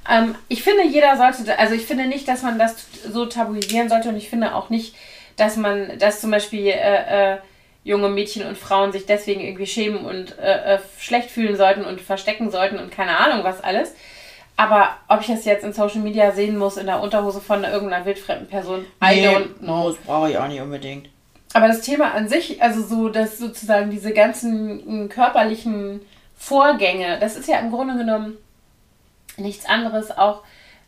Ähm, ich finde, jeder sollte, also ich finde nicht, dass man das so tabuisieren sollte und ich finde auch nicht, dass man, dass zum Beispiel äh, äh, junge Mädchen und Frauen sich deswegen irgendwie schämen und äh, äh, schlecht fühlen sollten und verstecken sollten und keine Ahnung was alles. Aber ob ich das jetzt in Social Media sehen muss, in der Unterhose von irgendeiner wildfremden Person, I Nee, don't know. das brauche ich auch nicht unbedingt. Aber das Thema an sich, also so, dass sozusagen diese ganzen körperlichen Vorgänge, das ist ja im Grunde genommen nichts anderes, auch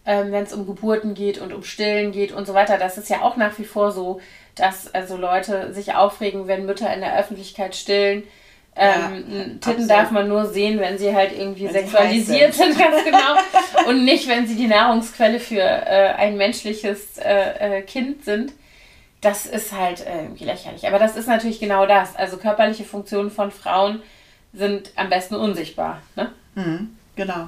ähm, wenn es um Geburten geht und um Stillen geht und so weiter. Das ist ja auch nach wie vor so, dass also Leute sich aufregen, wenn Mütter in der Öffentlichkeit stillen. Ja, Ähm, Titten absolut. darf man nur sehen, wenn sie halt irgendwie Wenn sie sexualisiert sind. sind, ganz genau. und nicht, wenn sie die Nahrungsquelle für äh, ein menschliches äh, äh, Kind sind. Das ist halt äh, irgendwie lächerlich. Aber das ist natürlich genau das. Also körperliche Funktionen von Frauen sind am besten unsichtbar. Ne? Mhm, genau.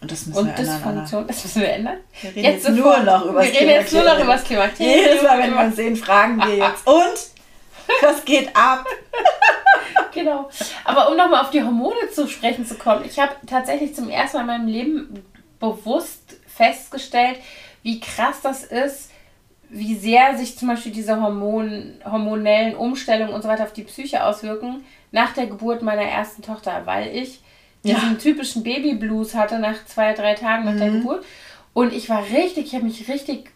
Und das müssen Und wir ändern. Dysfunktion, das müssen wir ändern. Wir reden jetzt, nur sofort. noch über Wir reden jetzt nur noch über das Klimakterium. Jedes Mal, wenn wir uns sehen, fragen wir jetzt. Und? Was geht ab? Genau. Aber um nochmal auf die Hormone zu sprechen zu kommen, ich habe tatsächlich zum ersten Mal in meinem Leben bewusst festgestellt, wie krass das ist, wie sehr sich zum Beispiel diese Hormon, hormonellen Umstellungen und so weiter auf die Psyche auswirken nach der Geburt meiner ersten Tochter, weil ich diesen Ja. typischen Babyblues hatte nach zwei, drei Tagen nach der Geburt. Und ich war richtig, ich habe mich richtig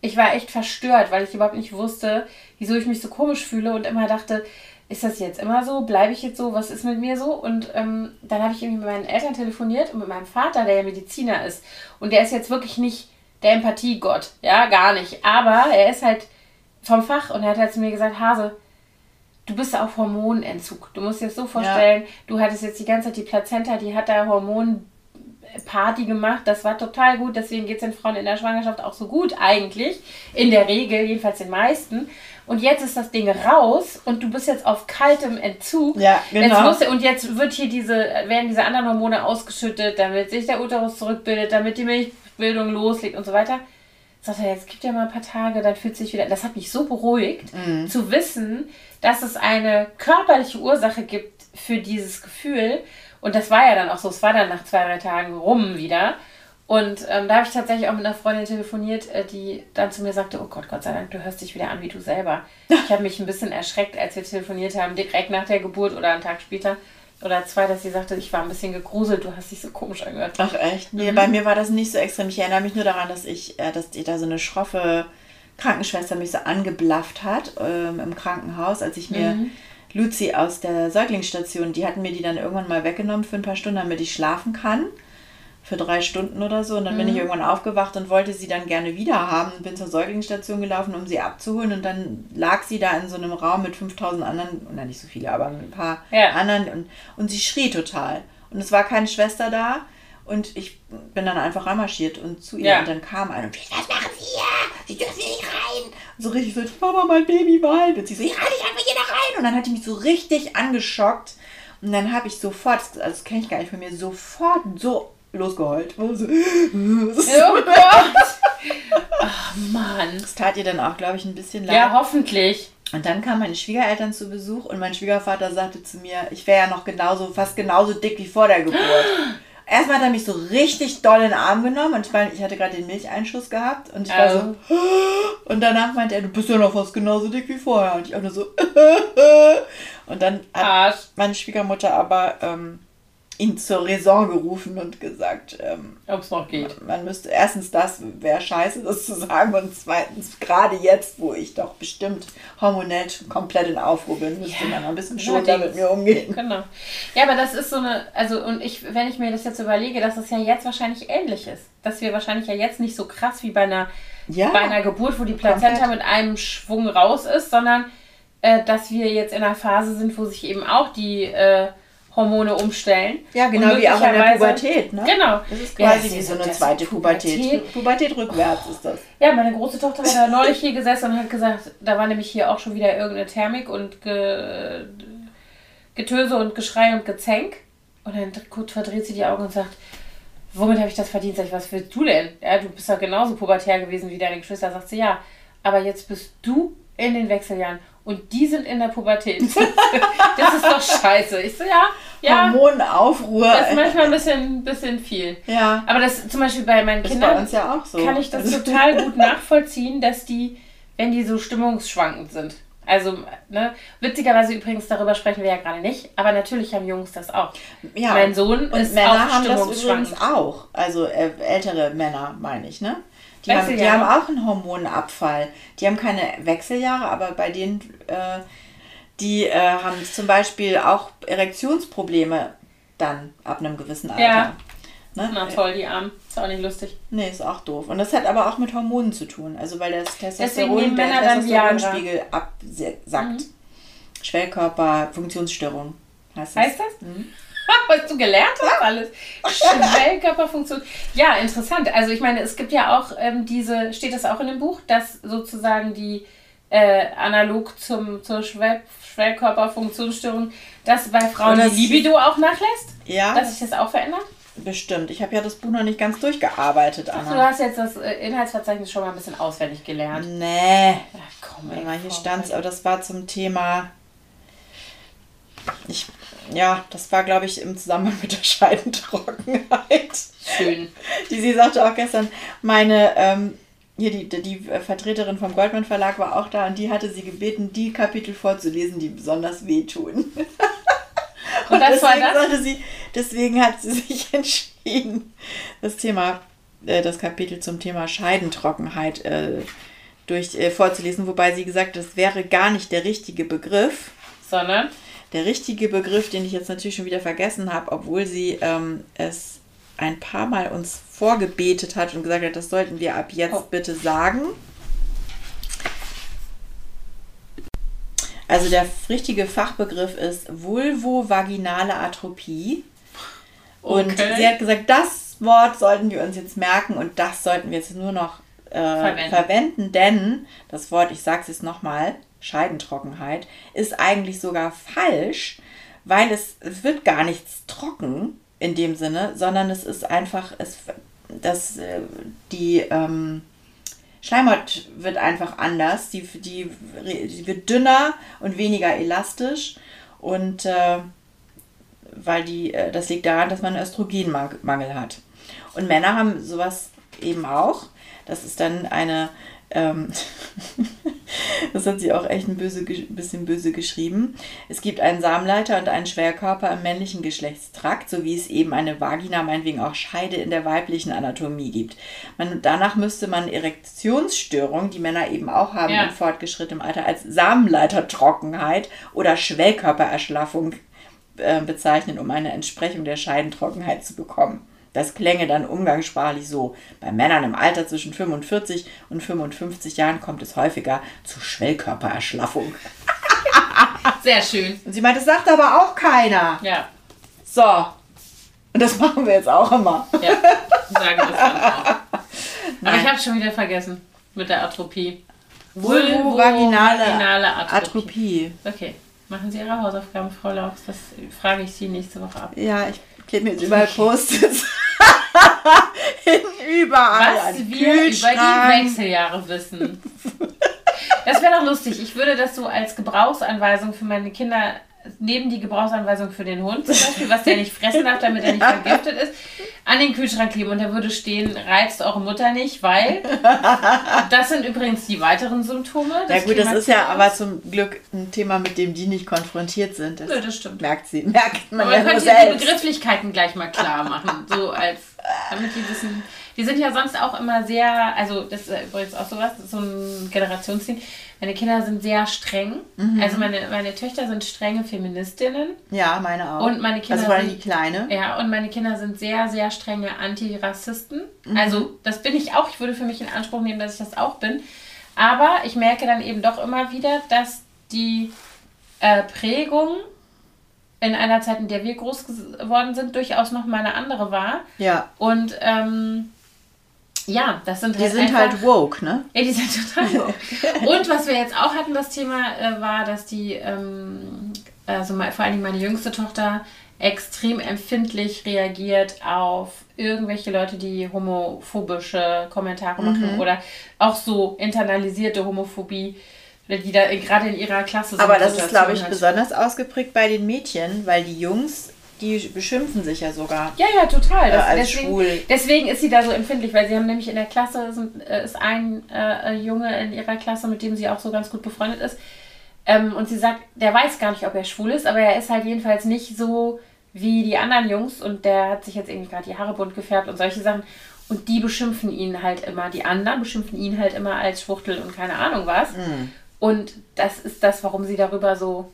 ich war echt verstört, weil ich überhaupt nicht wusste, wieso ich mich so komisch fühle und immer dachte, ist das jetzt immer so? Bleibe ich jetzt so? Was ist mit mir so? Und ähm, dann habe ich irgendwie mit meinen Eltern telefoniert und mit meinem Vater, der ja Mediziner ist. Und der ist jetzt wirklich nicht der Empathiegott, ja, gar nicht. Aber er ist halt vom Fach und er hat halt zu mir gesagt, Hase, du bist auf Hormonentzug. Du musst dir das so vorstellen, du hattest jetzt die ganze Zeit die Plazenta, die hat da Hormonparty gemacht. Das war total gut. Deswegen geht es den Frauen in der Schwangerschaft auch so gut eigentlich. In der Regel, jedenfalls den meisten. Und jetzt ist das Ding raus und du bist jetzt auf kaltem Entzug. Ja, genau. Jetzt musst, und jetzt wird hier diese, werden diese anderen Hormone ausgeschüttet, damit sich der Uterus zurückbildet, damit die Milchbildung loslegt und so weiter. Sagt er, jetzt gibt ja mal ein paar Tage, dann fühlt sich wieder. Das hat mich so beruhigt, Mhm. zu wissen, dass es eine körperliche Ursache gibt für dieses Gefühl. Und das war ja dann auch so. Es war dann nach zwei, drei Tagen rum wieder. Und ähm, da habe ich tatsächlich auch mit einer Freundin telefoniert, äh, die dann zu mir sagte, oh Gott, Gott sei Dank, du hörst dich wieder an wie du selber. Ich habe mich ein bisschen erschreckt, als wir telefoniert haben, direkt nach der Geburt oder einen Tag später oder zwei, dass sie sagte, ich war ein bisschen gegruselt, du hast dich so komisch angehört. Ach echt? Mhm. Nee, bei mir war das nicht so extrem. Ich erinnere mich nur daran, dass ich, äh, dass da so eine schroffe Krankenschwester mich so angeblafft hat ähm, im Krankenhaus, als ich mir Mhm. Luzi aus der Säuglingsstation, die hatten mir die dann irgendwann mal weggenommen für ein paar Stunden, damit ich schlafen kann. Für drei Stunden oder so. Und dann Mhm. bin ich irgendwann aufgewacht und wollte sie dann gerne wieder haben. Und bin zur Säuglingsstation gelaufen, um sie abzuholen. Und dann lag sie da in so einem Raum mit 5000 anderen, na nicht so viele, aber mit ein paar Ja. anderen. Und, und sie schrie total. Und es war keine Schwester da. Und ich bin dann einfach reinmarschiert und zu ihr. Ja. Und dann kam eine und ich, was machen Sie hier? Sie dürfen hier nicht rein. Und so richtig so, Mama, mein Baby weint. Und sie so, ja, ich einfach hier da rein. Und dann hat die mich so richtig angeschockt. Und dann habe ich sofort, also das kenne ich gar nicht von mir, sofort so losgeheult. So, Oh Gott! Ach Mann. das tat ihr dann auch, glaube ich, ein bisschen leid. Ja, hoffentlich. Und dann kamen meine Schwiegereltern zu Besuch und mein Schwiegervater sagte zu mir, ich wäre ja noch genauso, fast genauso dick wie vor der Geburt. Erstmal hat er mich so richtig doll in den Arm genommen und ich, meine, ich hatte gerade den Milcheinschuss gehabt und ich war so. Und danach meinte er, du bist ja noch fast genauso dick wie vorher. Und ich auch nur so. Und dann hat Arsch. meine Schwiegermutter aber ähm, ihn zur Raison gerufen und gesagt, ähm, Ob es noch geht. man müsste erstens das wäre scheiße, das zu sagen und zweitens gerade jetzt, wo ich doch bestimmt hormonell komplett in Aufruhr bin, müsste Ja, man ein bisschen schonender allerdings. mit mir umgehen. Genau. Ja, aber das ist so eine, also und ich, wenn ich mir das jetzt überlege, dass es ja jetzt wahrscheinlich ähnlich ist. Dass wir wahrscheinlich ja jetzt nicht so krass wie bei einer, Ja. bei einer Geburt, wo die Plazenta Komplett. mit einem Schwung raus ist, sondern äh, dass wir jetzt in einer Phase sind, wo sich eben auch die äh, Hormone umstellen. Ja, genau wie auch in der Pubertät, ne? Genau. Das ist Ja, quasi das wie so eine zweite ist Pubertät. Pubertät rückwärts ist das. Ja, meine große Tochter hat da neulich hier gesessen und hat gesagt, da war nämlich hier auch schon wieder irgendeine Thermik und Ge Getöse und Geschrei und Gezänk. Und dann kurz verdreht sie die Augen und sagt, womit habe ich das verdient? Sag ich, was willst du denn? Ja, du bist ja genauso pubertär gewesen wie deine Geschwister. Sagt sie, ja, aber jetzt bist du in den Wechseljahren und die sind in der Pubertät. das ist doch scheiße. Ich so, ja, ja, Hormonaufruhr. das ist manchmal ein bisschen, bisschen viel. ja, Aber das zum Beispiel bei meinen Kindern bei ja so. kann ich das Also- total gut nachvollziehen, dass die, wenn die so stimmungsschwankend sind. Also, ne, witzigerweise übrigens, darüber sprechen wir ja gerade nicht, aber natürlich haben Jungs das auch. ja. mein Sohn und ist Männer auch haben das übrigens auch. Also äh, ältere Männer, meine ich, ne? Die haben, die haben auch einen Hormonabfall. Die haben keine Wechseljahre, aber bei denen, äh, die äh, haben zum Beispiel auch Erektionsprobleme dann ab einem gewissen Alter. Ja. Ne? Na toll, die Armen. Ist auch nicht lustig. Nee, ist auch doof. Und das hat aber auch mit Hormonen zu tun. Also weil das Testosteron, der. Testosteronspiegel absackt. Schwellkörper, Funktionsstörung heißt das. Heißt das? Was du gelernt hast alles. Schwellkörperfunktion. Ja, interessant. Also ich meine, es gibt ja auch ähm, diese, steht das auch in dem Buch, dass sozusagen die äh, analog zum, zur Schwell Schwellkörperfunktionsstörung, dass bei Frauen Oder die Libido auch nachlässt? Ja, Dass sich das auch verändert? bestimmt. Ich habe ja das Buch noch nicht ganz durchgearbeitet, Ach, du Anna. hast jetzt das äh, Inhaltsverzeichnis schon mal ein bisschen auswendig gelernt. Nee. Ja, komm, ey, hier komm, stand's, ey. aber das war zum Thema. Ich, ja, das war, glaube ich, im Zusammenhang mit der Scheidentrockenheit. Schön. Die sie sagte auch gestern, meine, ähm, hier die, die die Vertreterin vom Goldman Verlag war auch da und die hatte sie gebeten, die Kapitel vorzulesen, die besonders wehtun. Und war deswegen sagte sie, deswegen hat sie sich entschieden, das Thema, äh, das Kapitel zum Thema Scheidentrockenheit äh, durch, äh, vorzulesen, wobei sie gesagt hat, das wäre gar nicht der richtige Begriff. Sondern? Der richtige Begriff, den ich jetzt natürlich schon wieder vergessen habe, obwohl sie ähm, es ein paar Mal uns vorgebetet hat und gesagt hat, das sollten wir ab jetzt Oh. bitte sagen. Also der richtige Fachbegriff ist vulvovaginale Atropie. Und Okay. sie hat gesagt, das Wort sollten wir uns jetzt merken und das sollten wir jetzt nur noch äh, Verwenden. verwenden. denn das Wort, ich sage es jetzt nochmal, Scheidentrockenheit, ist eigentlich sogar falsch, weil es, es wird gar nichts trocken in dem Sinne, sondern es ist einfach, es, das, äh, die ähm, Schleimhaut wird einfach anders, die, die, die wird dünner und weniger elastisch und äh, weil die, äh, das liegt daran, dass man einen Östrogenmangel hat. Und Männer haben sowas eben auch. Das ist dann eine, ähm, das hat sie auch echt ein böse, bisschen böse geschrieben. Es gibt einen Samenleiter und einen Schwerkörper im männlichen Geschlechtstrakt, so wie es eben eine Vagina, meinetwegen auch Scheide in der weiblichen Anatomie gibt. Man, danach müsste man Erektionsstörung, die Männer eben auch haben Ja. in fortgeschrittenem Alter, als Samenleitertrockenheit oder Schwellkörpererschlaffung äh, bezeichnen, um eine Entsprechung der Scheidentrockenheit zu bekommen. Das klänge dann umgangssprachlich so. Bei Männern im Alter zwischen 45 und 55 Jahren kommt es häufiger zu Schwellkörpererschlaffung. Sehr schön. Und sie meint, das sagt aber auch keiner. Ja. So. Und das machen wir jetzt auch immer. Ja, sagen wir es dann auch. Aber ich habe schon wieder vergessen mit der Atropie. Vulvovaginale Vulvovaginale Atropie. Atropie. Okay, machen Sie Ihre Hausaufgaben, Frau Laux. Das frage ich Sie nächste Woche ab. Ja, ich klebe mir jetzt überall Post-its. Hinten überall. Was wir über die. Wechseljahre wissen. Das wäre doch lustig. Ich würde das so als Gebrauchsanweisung für meine Kinder neben die Gebrauchsanweisung für den Hund zum Beispiel, was der nicht fressen darf, damit er nicht vergiftet ist, an den Kühlschrank kleben und da würde stehen, reizt eure Mutter nicht, weil das sind übrigens die weiteren Symptome. Ja gut, das ist ja aber zum Glück ein Thema, mit dem die nicht konfrontiert sind. Das, Nö, das stimmt. Merkt sie, merkt man aber ja man könnte die Begrifflichkeiten gleich mal klar machen, so als, damit die wissen, die sind ja sonst auch immer sehr, also das ist übrigens auch sowas, so ein Generationsding. Meine Kinder sind sehr streng. Mhm. Also meine, meine Töchter sind strenge Feministinnen. Ja, meine auch. Und meine Kinder also vor allem die Kleine. Ja, und meine Kinder sind sehr, sehr strenge Antirassisten. Mhm. Also das bin ich auch. Ich würde für mich in Anspruch nehmen, dass ich das auch bin. Aber ich merke dann eben doch immer wieder, dass die äh, Prägung in einer Zeit, in der wir groß geworden sind, durchaus noch mal eine andere war. Ja. Und ähm, ja, das sind halt. Die sind halt einfach, halt woke, ne? Ja, die sind total woke. Und was wir jetzt auch hatten, das Thema äh, war, dass die, ähm, also mal, vor allen Dingen meine jüngste Tochter, extrem empfindlich reagiert auf irgendwelche Leute, die homophobische Kommentare machen mhm. oder auch so internalisierte Homophobie, die da gerade in ihrer Klasse sind. Aber das ist, glaube ich, hat. besonders ausgeprägt bei den Mädchen, weil die Jungs die beschimpfen sich ja sogar. Ja, ja, total. Das, äh, als deswegen, schwul. deswegen ist sie da so empfindlich, weil sie haben nämlich in der Klasse, sind, äh, ist ein äh, Junge in ihrer Klasse, mit dem sie auch so ganz gut befreundet ist. Ähm, und sie sagt, der weiß gar nicht, ob er schwul ist, aber er ist halt jedenfalls nicht so wie die anderen Jungs und der hat sich jetzt irgendwie gerade die Haare bunt gefärbt und solche Sachen. Und die beschimpfen ihn halt immer, die anderen beschimpfen ihn halt immer als Schwuchtel und keine Ahnung was. Mm. Und das ist das, warum sie darüber so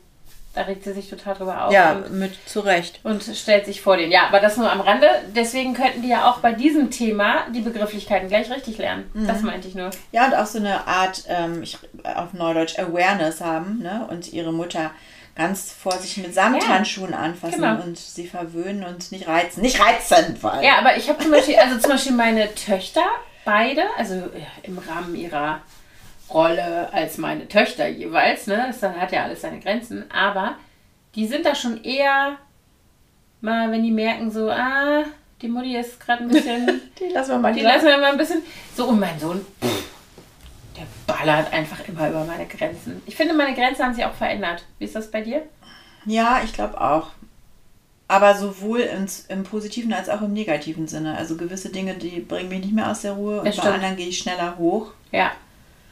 da regt sie sich total drüber auf. Ja, mit Zurecht. Und stellt sich vor den. Ja, aber das nur am Rande. Deswegen könnten die ja auch bei diesem Thema die Begrifflichkeiten gleich richtig lernen. Mhm. Das meinte ich nur. Ja, und auch so eine Art, ähm, ich, auf Neudeutsch, Awareness haben ne? und ihre Mutter ganz vorsichtig mit Samthandschuhen ja, anfassen genau. und sie verwöhnen und nicht reizen. Nicht reizen, weil. Ja, aber ich habe zum Beispiel, also zum Beispiel meine Töchter, beide, also im Rahmen ihrer Rolle als meine Töchter jeweils, ne? Das hat ja alles seine Grenzen, aber die sind da schon eher mal, wenn die merken so, ah, die Mutti ist gerade ein bisschen, die lassen wir mal, die lassen wir mal ein bisschen. So und mein Sohn, pff, der ballert einfach immer über meine Grenzen. Ich finde, meine Grenzen haben sich auch verändert. Wie ist das bei dir? Ja, ich glaube auch. Aber sowohl ins, im positiven als auch im negativen Sinne. Also gewisse Dinge, die bringen mich nicht mehr aus der Ruhe und bei anderen gehe ich schneller hoch. Ja.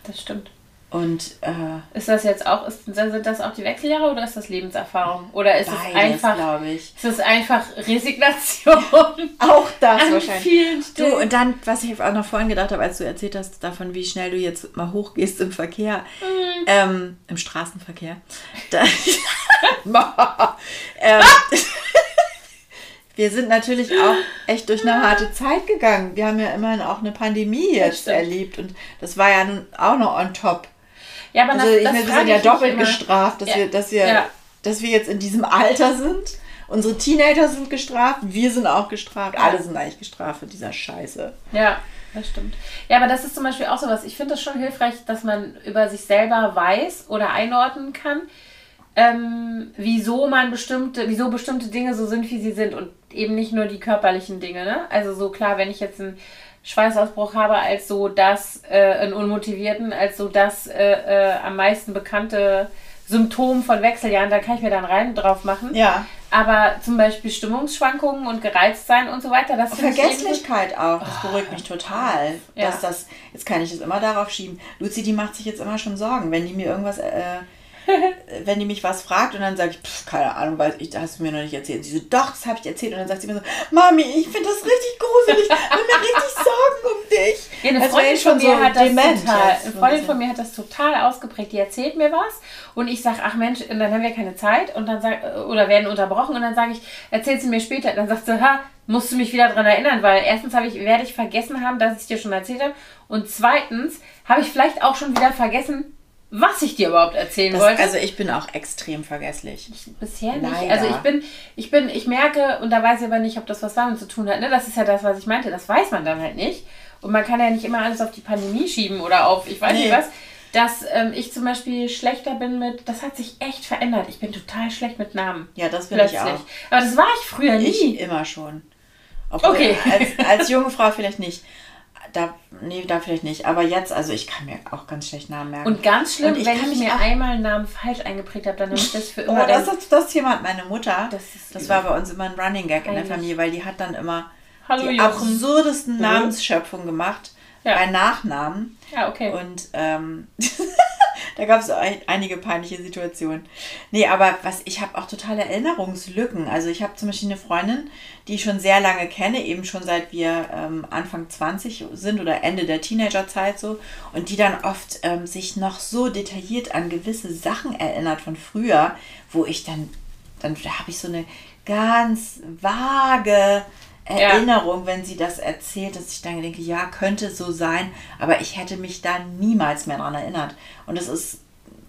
Das stimmt. Und äh, ist das jetzt auch, ist, sind das auch die Wechseljahre oder ist das Lebenserfahrung? Oder ist beides, es einfach, glaube ich. Ist es einfach Resignation? auch das wahrscheinlich. Vielen du, und dann, was ich auch noch vorhin gedacht habe, als du erzählt hast davon, wie schnell du jetzt mal hochgehst im Verkehr, mhm. ähm, im Straßenverkehr. Da, ähm, wir sind natürlich auch echt durch eine harte Zeit gegangen. Wir haben ja immerhin auch eine Pandemie jetzt erlebt und das war ja nun auch noch on top. Ja, aber also, das, ich meine, wir sind ja doppelt gestraft, dass ja. wir, dass wir, ja. dass wir jetzt in diesem Alter sind. Unsere Teenager sind gestraft, wir sind auch gestraft, alle sind eigentlich gestraft für dieser Scheiße. Ja, das stimmt. Ja, aber das ist zum Beispiel auch so was. Ich finde das schon hilfreich, dass man über sich selber weiß oder einordnen kann, ähm, wieso man bestimmte, wieso bestimmte Dinge so sind, wie sie sind und eben nicht nur die körperlichen Dinge. Ne? Also so klar, wenn ich jetzt einen Schweißausbruch habe als so das, äh, einen unmotivierten, als so das äh, äh, am meisten bekannte Symptom von Wechseljahren, da kann ich mir dann rein drauf machen. Ja. Aber zum Beispiel Stimmungsschwankungen und gereizt sein und so weiter, das Vergesslichkeit auch, das beruhigt mich total. Ja. Dass das, jetzt kann ich das immer darauf schieben. Luzi, die macht sich jetzt immer schon Sorgen, wenn die mir irgendwas äh, wenn die mich was fragt und dann sage ich, pff, keine Ahnung, weiß ich, hast du mir noch nicht erzählt. sie so, doch, das habe ich erzählt. Und dann sagt sie mir so, Mami, ich finde das richtig gruselig. Ich mache mir richtig Sorgen um dich. Ja, eine Freundin, von mir, so hat das total, eine Freundin von mir hat das total ausgeprägt. Die erzählt mir was und ich sage, ach Mensch, und dann haben wir keine Zeit und dann sag, oder werden unterbrochen und dann sage ich, erzähl sie mir später. Dann sagt sie, ha, musst du mich wieder daran erinnern, weil erstens ich, werde ich vergessen haben, dass ich dir schon erzählt habe und zweitens habe ich vielleicht auch schon wieder vergessen, was ich dir überhaupt erzählen das, wollte. Also ich bin auch extrem vergesslich. Ich, bisher nicht. Leider. Also ich bin, ich bin, ich merke, und da weiß ich aber nicht, ob das was damit zu tun hat. Ne? Das ist ja das, was ich meinte. Das weiß man dann halt nicht. Und man kann ja nicht immer alles auf die Pandemie schieben oder auf, ich weiß nee. nicht was. Dass ähm, ich zum Beispiel schlechter bin mit, das hat sich echt verändert. Ich bin total schlecht mit Namen. Ja, das bin Plötzlich. ich auch. Aber das war ich früher nie. Ich immer schon. Obwohl, okay. Als, als junge Frau vielleicht nicht da, nee, da vielleicht nicht. Aber jetzt, also ich kann mir auch ganz schlecht Namen merken. Und ganz schlimm, Und wenn ich mir einmal einen Namen falsch eingeprägt habe, dann nehme ich das für Oh, immer. das, dann- das, das Thema hat meine Mutter. Das ist das war bei uns immer ein Running Gag in der Eigentlich. Familie, weil die hat dann immer Hallo, die Jochen. absurdesten. Namensschöpfungen gemacht Ja. bei Nachnamen. ja, okay. Und ähm, da gab es ein, einige peinliche Situationen. Nee, aber was ich habe auch totale Erinnerungslücken. Also ich habe zum Beispiel eine Freundin, die ich schon sehr lange kenne, eben schon seit wir ähm, Anfang 20 sind oder Ende der Teenagerzeit so. Und die dann oft ähm, sich noch so detailliert an gewisse Sachen erinnert von früher, wo ich dann, dann da habe ich so eine ganz vage Erinnerung, wenn sie das erzählt, dass ich dann denke, ja, könnte so sein, aber ich hätte mich da niemals mehr dran erinnert. Und das ist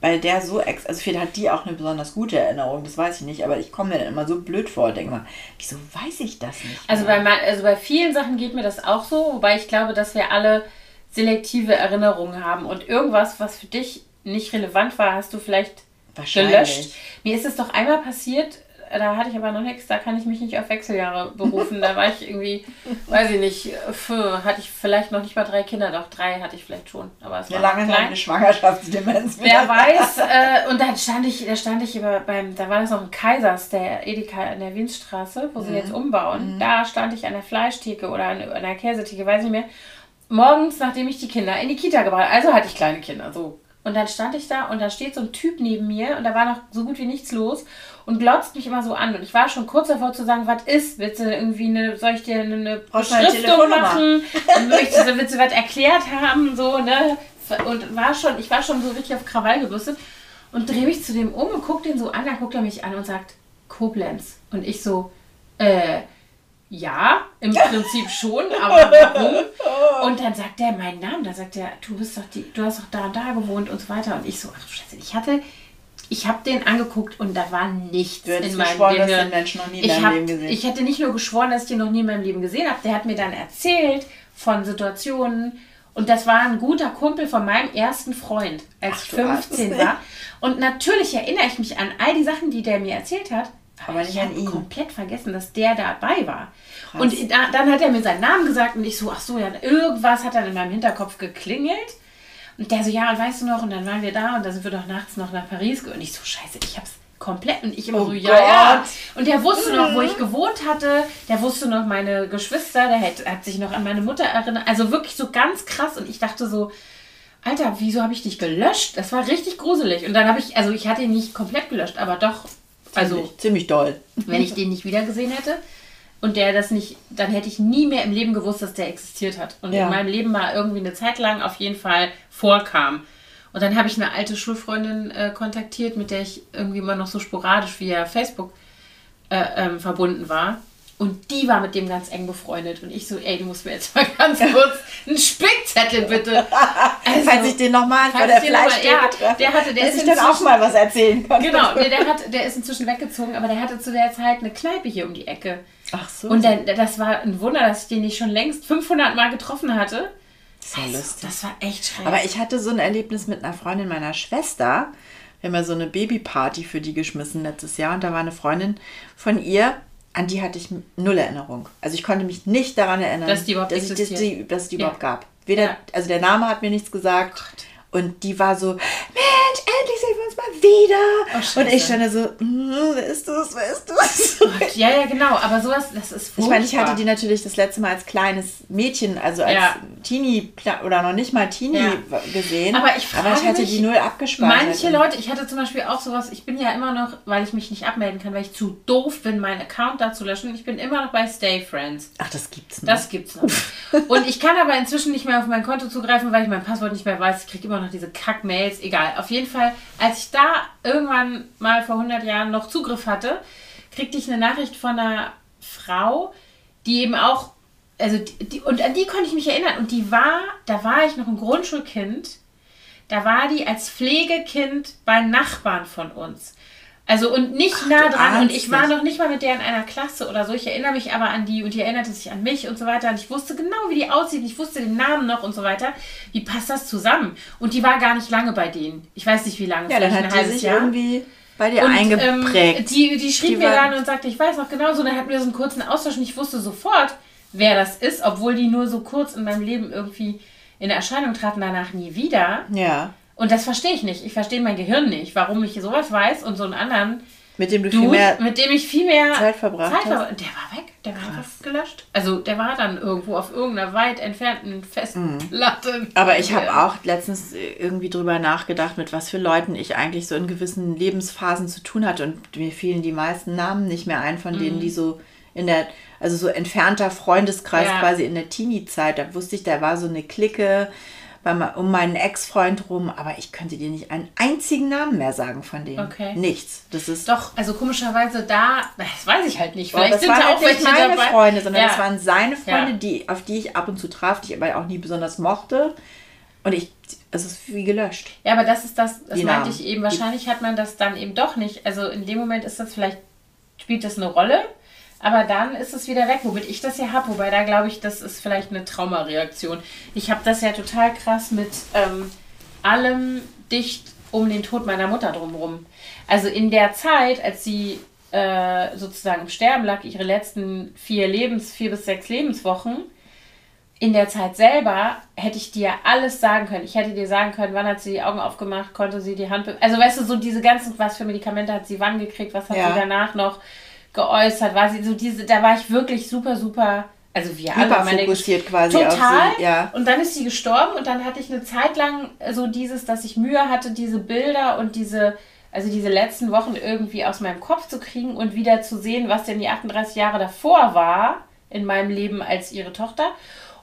bei der so ex, also vielleicht hat die auch eine besonders gute Erinnerung, das weiß ich nicht, aber ich komme mir dann immer so blöd vor, denke mal, wieso weiß ich das nicht? Also bei, also bei vielen Sachen geht mir das auch so, wobei ich glaube, dass wir alle selektive Erinnerungen haben und irgendwas, was für dich nicht relevant war, hast du vielleicht gelöscht. Mir ist es doch einmal passiert, da hatte ich aber noch nichts, da kann ich mich nicht auf Wechseljahre berufen. Da war ich irgendwie, weiß ich nicht, für, hatte ich vielleicht noch nicht mal drei Kinder, doch drei hatte ich vielleicht schon. Aber es eine war lange klein. eine Schwangerschaftsdemenz. Wer weiß, äh, und dann stand ich, da stand ich über beim, da war das noch ein Kaisers, der Edeka in der Wienstraße, wo sie Mhm. jetzt umbauen. Da stand ich an der Fleischtheke oder an, an der Käsetheke, weiß nicht mehr. Morgens, nachdem ich die Kinder in die Kita gebracht habe, also hatte ich kleine Kinder, so. Und dann stand ich da und da steht so ein Typ neben mir und da war noch so gut wie nichts los und glotzt mich immer so an. Und ich war schon kurz davor zu sagen, was ist? Willst du irgendwie eine, soll ich dir eine, eine Beschriftung machen? Möchtest du, willst du was erklärt haben? So, ne? Und war schon, ich war schon so richtig auf Krawall gebürstet und drehe mich zu dem um und guck den so an, dann guckt er mich an und sagt, Koblenz. Und ich so, äh, ja, im Prinzip schon, aber warum? Und dann sagt er meinen Namen, da sagt er, du bist doch die, du hast doch da und da gewohnt und so weiter. Und ich so, ach du Scheiße, ich hatte, ich habe den angeguckt und da war nichts Du in meinem geschworen, dass Gehirn. den Menschen noch nie in Ich, hab, Leben gesehen ich hätte nicht nur geschworen, dass ich den noch nie in meinem Leben gesehen habe, der hat mir dann erzählt von Situationen und das war ein guter Kumpel von meinem ersten Freund, als Ach, ich du 15 Armes. war. Und natürlich erinnere ich mich an all die Sachen, die der mir erzählt hat. Aber nicht ich habe komplett vergessen, dass der dabei war. Und da, dann hat er mir seinen Namen gesagt und ich so, ach so, ja, irgendwas hat dann in meinem Hinterkopf geklingelt. Und der so, ja, und weißt du noch, und dann waren wir da und da sind wir doch nachts noch nach Paris. Und ich so, scheiße, ich hab's komplett. Und ich immer Oh so, ja, ja. Und der wusste noch, wo ich gewohnt hatte. Der wusste noch meine Geschwister. Der hat, hat sich noch an meine Mutter erinnert. Also wirklich so ganz krass. Und ich dachte so, Alter, wieso habe ich dich gelöscht? Das war richtig gruselig. Und dann habe ich, also ich hatte ihn nicht komplett gelöscht, aber doch, also ziemlich, ziemlich doll. wenn ich den nicht wiedergesehen hätte und der das nicht, dann hätte ich nie mehr im Leben gewusst, dass der existiert hat. Und Ja. in meinem Leben mal irgendwie eine Zeit lang auf jeden Fall vorkam. Und dann habe ich eine alte Schulfreundin äh, kontaktiert, mit der ich irgendwie immer noch so sporadisch via Facebook äh, ähm, verbunden war. Und die war mit dem ganz eng befreundet. Und ich so, ey, du musst mir jetzt mal ganz kurz einen Spickzettel bitte. Also, Falls ich den nochmal falls der Fleischtheke ja, der hatte- der dass ist ich dann auch mal was erzählen kann. Genau, nee, der, hat, der ist inzwischen weggezogen, aber der hatte zu der Zeit eine Kneipe hier um die Ecke. Ach so. Und dann, das war ein Wunder, dass ich den nicht schon längst 500 Mal getroffen hatte. das ja lustig. Das war echt schräg. Aber ich hatte so ein Erlebnis mit einer Freundin meiner Schwester. Wir haben ja so eine Babyparty für die geschmissen letztes Jahr und da war eine Freundin von ihr, an die hatte ich null Erinnerung. Also ich konnte mich nicht daran erinnern, Dass die überhaupt dass, ich, dass, die, dass es die Ja. überhaupt gab. Weder, Ja. also der Name hat mir nichts gesagt. Und die war so, Mensch, endlich sehen wir uns mal wieder. Oh, und ich stand da so, "Hm, wer ist das, wer ist das? ja, ja, genau. Aber sowas, das ist Ich meine, ich hatte furchtbar. die natürlich das letzte Mal als kleines Mädchen, also als Ja. Teenie oder noch nicht mal Teenie Ja. gesehen. Aber ich aber ich frage hatte mich, die null abgespeichert. Manche Leute, ich hatte zum Beispiel auch sowas, ich bin ja immer noch, weil ich mich nicht abmelden kann, weil ich zu doof bin, meinen Account da zu löschen. Ich bin immer noch bei Stay Friends. Ach, das gibt's nicht. Das gibt's noch. Und ich kann aber inzwischen nicht mehr auf mein Konto zugreifen, weil ich mein Passwort nicht mehr weiß. Ich kriege immer noch diese Kack-Mails. Egal. Auf jeden Fall, als ich da irgendwann mal vor 100 Jahren noch Zugriff hatte, kriegte ich eine Nachricht von einer Frau, die eben auch, also die, die, und an die konnte ich mich erinnern. Und die war, da war ich noch ein Grundschulkind, da war die als Pflegekind bei Nachbarn von uns. Also und nicht nah du dran. Und ich war noch nicht mal mit der in einer Klasse oder so. Ich erinnere mich aber an die und die erinnerte sich an mich und so weiter. Und ich wusste genau, wie die aussieht. Ich wusste den Namen noch und so weiter. Wie passt das zusammen? Und die war gar nicht lange bei denen. Ich weiß nicht, wie lange. ja, dann hat ein die sich Jahr. irgendwie bei dir Und, eingeprägt. Ähm, die, die schrieb Die mir dann und sagte, ich weiß noch genau so. Dann hatten wir so einen kurzen Austausch und ich wusste sofort, wer das ist, obwohl die nur so kurz in meinem Leben irgendwie in Erscheinung traten, danach nie wieder. Ja. Und das verstehe ich nicht. Ich verstehe mein Gehirn nicht, warum ich sowas weiß und so einen anderen Mit dem du viel Dude, mehr mit dem ich viel mehr Zeit verbracht Zeit hast. verbracht- Der war weg, der war einfach gelöscht. Also der war dann irgendwo auf irgendeiner weit entfernten Festplatte. Aber ich habe auch letztens äh, irgendwie drüber nachgedacht, mit was für Leuten ich eigentlich so in gewissen Lebensphasen zu tun hatte. Und mir fielen die meisten Namen nicht mehr ein, von Mhm. denen, die so in der, also so entfernter Freundeskreis Ja. quasi in der Teenie-Zeit. Da wusste ich, da war so eine Clique um meinen Ex-Freund rum, aber ich könnte dir nicht einen einzigen Namen mehr sagen von denen. Okay. Nichts. Das ist Doch, also komischerweise da, das weiß ich halt nicht. Vielleicht sind waren da halt auch nicht meine dabei. Freunde, sondern ja. das waren seine Freunde, Ja. die, auf die ich ab und zu traf, die ich aber auch nie besonders mochte. Und ich, es ist wie gelöscht. Ja, aber das ist das, das Die meinte Namen. ich eben. Wahrscheinlich hat man das dann eben doch nicht. Also in dem Moment ist das vielleicht, spielt das eine Rolle, aber dann ist es wieder weg, womit ich das ja habe. Wobei da glaube ich, das ist vielleicht eine Traumareaktion. Ich habe das ja total krass mit ähm, allem dicht um den Tod meiner Mutter drumherum. Also in der Zeit, als sie äh, sozusagen im Sterben lag, ihre letzten vier Lebens, vier bis sechs Lebenswochen, in der Zeit selber hätte ich dir alles sagen können. Ich hätte dir sagen können, wann hat sie die Augen aufgemacht, konnte sie die Hand. Also weißt du, so diese ganzen, was für Medikamente hat sie wann gekriegt, was hat Ja. sie danach noch geäußert, war sie so diese, da war ich wirklich super, super, also wir alle, meine Hyperfokussiert quasi Total. sie, ja. Und dann ist sie gestorben und dann hatte ich eine Zeit lang so dieses, dass ich Mühe hatte, diese Bilder und diese, also diese letzten Wochen irgendwie aus meinem Kopf zu kriegen und wieder zu sehen, was denn die 38 Jahre davor war in meinem Leben als ihre Tochter.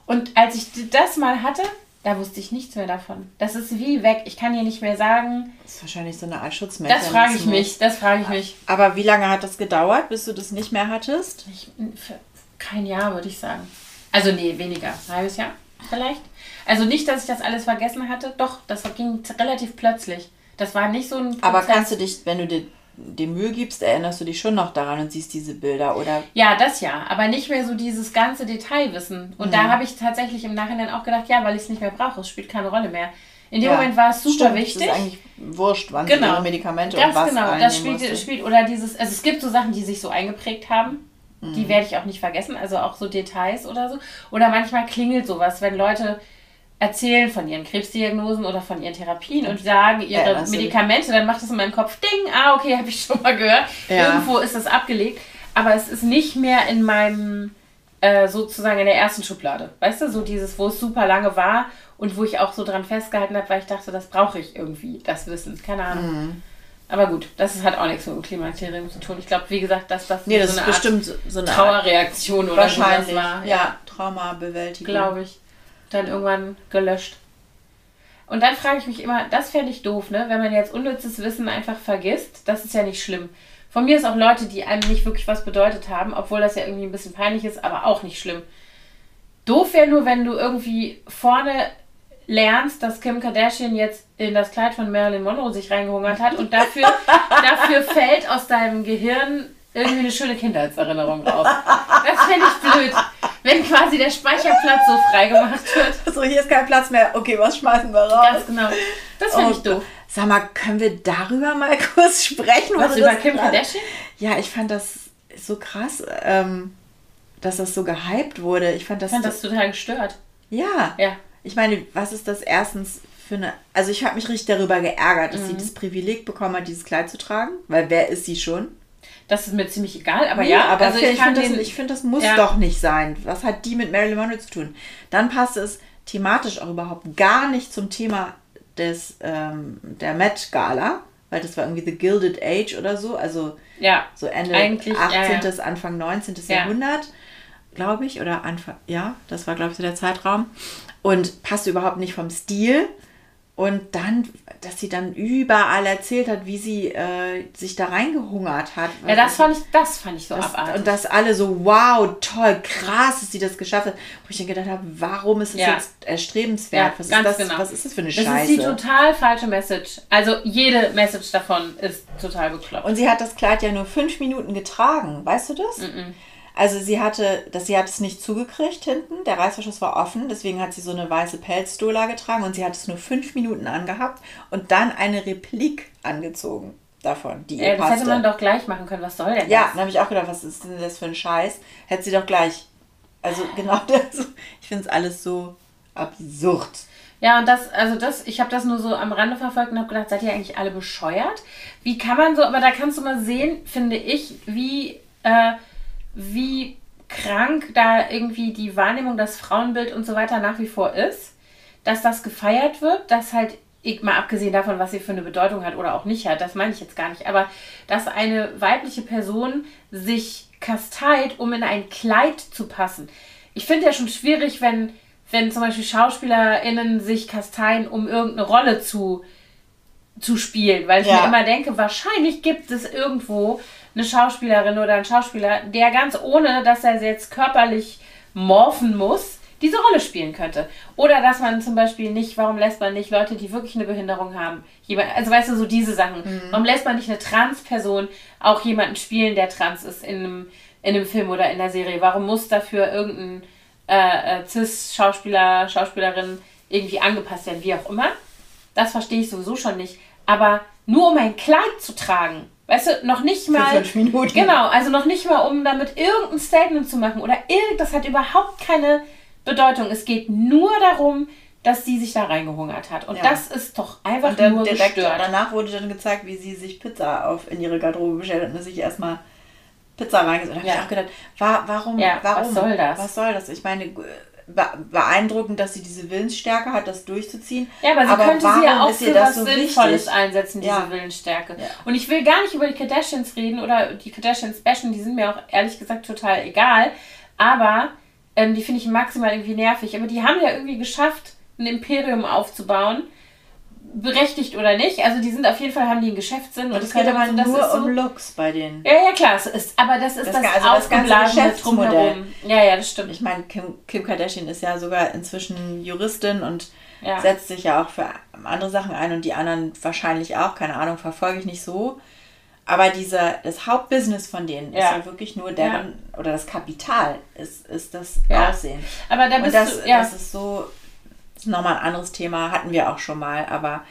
Und als ich das mal hatte, da wusste ich nichts mehr davon. Das ist wie weg. Ich kann dir nicht mehr sagen. Das ist wahrscheinlich so eine Art Schutzmechanismus. Das frage ich mich. Das frage ich mich. Aber wie lange hat das gedauert, bis du das nicht mehr hattest? Ich, kein Jahr, würde ich sagen. Also nee, weniger. Ein halbes Jahr vielleicht. Also nicht, dass ich das alles vergessen hatte. Doch, das ging relativ plötzlich. Das war nicht so ein Aber Prozess. kannst du dich, wenn du dir die Mühe gibst, erinnerst du dich schon noch daran und siehst diese Bilder oder Ja, das ja, aber nicht mehr so dieses ganze Detailwissen. Und Mhm. da habe ich tatsächlich im Nachhinein auch gedacht, ja, weil ich es nicht mehr brauche, es spielt keine Rolle mehr. In dem Ja, Moment war es super Stimmt, wichtig. Das ist eigentlich wurscht, wann Genau. ihre Medikamente Ganz und was genau, das spielt, spielt, oder dieses, also es gibt so Sachen, die sich so eingeprägt haben, Mhm. die werde ich auch nicht vergessen, also auch so Details oder so. Oder manchmal klingelt sowas, wenn Leute erzählen von ihren Krebsdiagnosen oder von ihren Therapien und sagen ihre dich? Medikamente, dann macht es in meinem Kopf Ding, ah, okay, habe ich schon mal gehört. Ja. Irgendwo ist das abgelegt, aber es ist nicht mehr in meinem, äh, sozusagen in der ersten Schublade. Weißt du, so dieses, wo es super lange war und wo ich auch so dran festgehalten habe, weil ich dachte, das brauche ich irgendwie, das Wissen. Keine Ahnung. Mhm. Aber gut, das hat auch nichts mit dem Klimakterium zu tun. Ich glaube, wie gesagt, dass das Nee, das so ist eine bestimmt so- so eine Art Trauerreaktion oder wahrscheinlich. sowas war. ja, Traumabewältigung. Glaube ich. Dann irgendwann gelöscht. Und dann frage ich mich immer, das fände ich doof, ne? Wenn man jetzt unnützes Wissen einfach vergisst, das ist ja nicht schlimm. Von mir ist auch Leute, die einem nicht wirklich was bedeutet haben, obwohl das ja irgendwie ein bisschen peinlich ist, aber auch nicht schlimm. Doof wäre nur, wenn du irgendwie vorne lernst, dass Kim Kardashian jetzt in das Kleid von Marilyn Monroe sich reingehungert hat und dafür, dafür fällt aus deinem Gehirn irgendwie eine schöne Kindheitserinnerung raus. Das fände ich blöd. Wenn quasi der Speicherplatz so freigemacht wird. So, hier ist kein Platz mehr. Okay, was schmeißen wir raus? Ganz genau. Das finde Oh ich doof. Sag mal, können wir darüber mal kurz sprechen? Was du über das Kim Kardashian? Ja, ich fand das so krass, ähm, dass das so gehypt wurde. Ich fand das, Ich fand das total gestört. ja. Ja. Ich meine, was ist das erstens für eine. Also, ich habe mich richtig darüber geärgert, dass Mhm. sie das Privileg bekommen hat, dieses Kleid zu tragen. Weil wer ist sie schon? Das ist mir ziemlich egal, aber Nee, ja, aber also ich, ich finde, das, ich finde, das muss Ja. doch nicht sein. Was hat die mit Marilyn Monroe zu tun? Dann passt es thematisch auch überhaupt gar nicht zum Thema des, ähm, der Met Gala, weil das war irgendwie The Gilded Age oder so, also ja, so Ende Eigentlich, ja, 18., ja. Anfang 19. Ja. Jahrhundert, glaube ich, oder Anfang, ja, das war, glaube ich, so der Zeitraum. Und passte überhaupt nicht vom Stil. Und dann, dass sie dann überall erzählt hat, wie sie äh, sich da reingehungert hat. ja, das fand ich, das fand ich so Das, abartig. und dass alle so, wow, toll, krass, dass sie das geschafft hat. Wo ich dann gedacht habe, warum ist das Ja. jetzt erstrebenswert? Ja, was, ganz ist das, genau. was ist das für eine das Scheiße? ist die total falsche Message. Also jede Message davon ist total bekloppt. und sie hat das Kleid ja nur fünf Minuten getragen, weißt du das? Also sie hatte, das, sie hat es nicht zugekriegt hinten, der Reißverschluss war offen, deswegen hat sie so eine weiße Pelzdola getragen und sie hat es nur fünf Minuten angehabt und dann eine Replik angezogen davon, die ihr äh, das passte. hätte man doch gleich machen können. Was soll denn Ja, das? dann habe ich auch gedacht, was ist denn das für ein Scheiß? Hätte sie doch gleich Also genau das. Ich finde es alles so absurd. Ja, und das, also das, ich habe das nur so am Rande verfolgt und habe gedacht, seid ihr eigentlich alle bescheuert? Wie kann man so, aber da kannst du mal sehen, finde ich, wie, äh, wie krank da irgendwie die Wahrnehmung, das Frauenbild und so weiter nach wie vor ist. Dass das gefeiert wird, dass halt, mal abgesehen davon, was sie für eine Bedeutung hat oder auch nicht hat, das meine ich jetzt gar nicht, aber dass eine weibliche Person sich kasteit, um in ein Kleid zu passen. Ich finde ja schon schwierig, wenn wenn zum Beispiel SchauspielerInnen sich kasteien, um irgendeine Rolle zu, zu spielen. Weil ich ja. mir immer denke, wahrscheinlich gibt es irgendwo eine Schauspielerin oder einen Schauspieler, der ganz ohne, dass er jetzt körperlich morphen muss, diese Rolle spielen könnte. Oder dass man zum Beispiel nicht, warum lässt man nicht Leute, die wirklich eine Behinderung haben, also weißt du, so diese Sachen. Mhm. Warum lässt man nicht eine Trans-Person auch jemanden spielen, der trans ist in einem, in einem Film oder in der Serie? Warum muss dafür irgendein äh, äh, Cis-Schauspieler, Schauspielerin irgendwie angepasst werden, wie auch immer. Das verstehe ich sowieso schon nicht. Aber nur um ein Kleid zu tragen, weißt du, noch nicht mal. Minuten. Genau, also noch nicht mal, um damit irgendein Statement zu machen oder irgend, das hat überhaupt keine Bedeutung. Es geht nur darum, dass sie sich da reingehungert hat. Und ja. das ist doch einfach und dann nur direkt gestört. Danach wurde dann gezeigt, wie sie sich Pizza auf in ihre Garderobe bestellt hat und sich erstmal Pizza reingesetzt. Da habe ja. ich auch gedacht, war, warum, ja, warum? Was soll das? Was soll das? Ich meine, beeindruckend, dass sie diese Willensstärke hat, das durchzuziehen. Ja, aber sie aber könnte sie ja auch für was so Sinnvolles wichtig? einsetzen, diese ja. Willensstärke. Ja. Und ich will gar nicht über die Kardashians reden oder die Kardashians bashen, die sind mir auch ehrlich gesagt total egal. Aber ähm, die finde ich maximal irgendwie nervig. Aber die haben ja irgendwie geschafft, ein Imperium aufzubauen berechtigt oder nicht. Also die sind auf jeden Fall, haben die einen Geschäftssinn. Und, es geht aber so, nur so, um Looks bei denen. Ja, ja, klar. Es ist, aber das ist das, das, also das ganze Geschäftsmodell. Ja, ja, das stimmt. Ich meine, Kim, Kim, Kardashian ist ja sogar inzwischen Juristin und ja. setzt sich ja auch für andere Sachen ein und die anderen wahrscheinlich auch. Keine Ahnung, verfolge ich nicht so. Aber dieser, das Hauptbusiness von denen ja. ist ja wirklich nur deren, ja. oder das Kapital ist, ist das Aussehen. Aber da bist und das, du, ja. das ist so ist nochmal ein anderes Thema, hatten wir auch schon mal, aber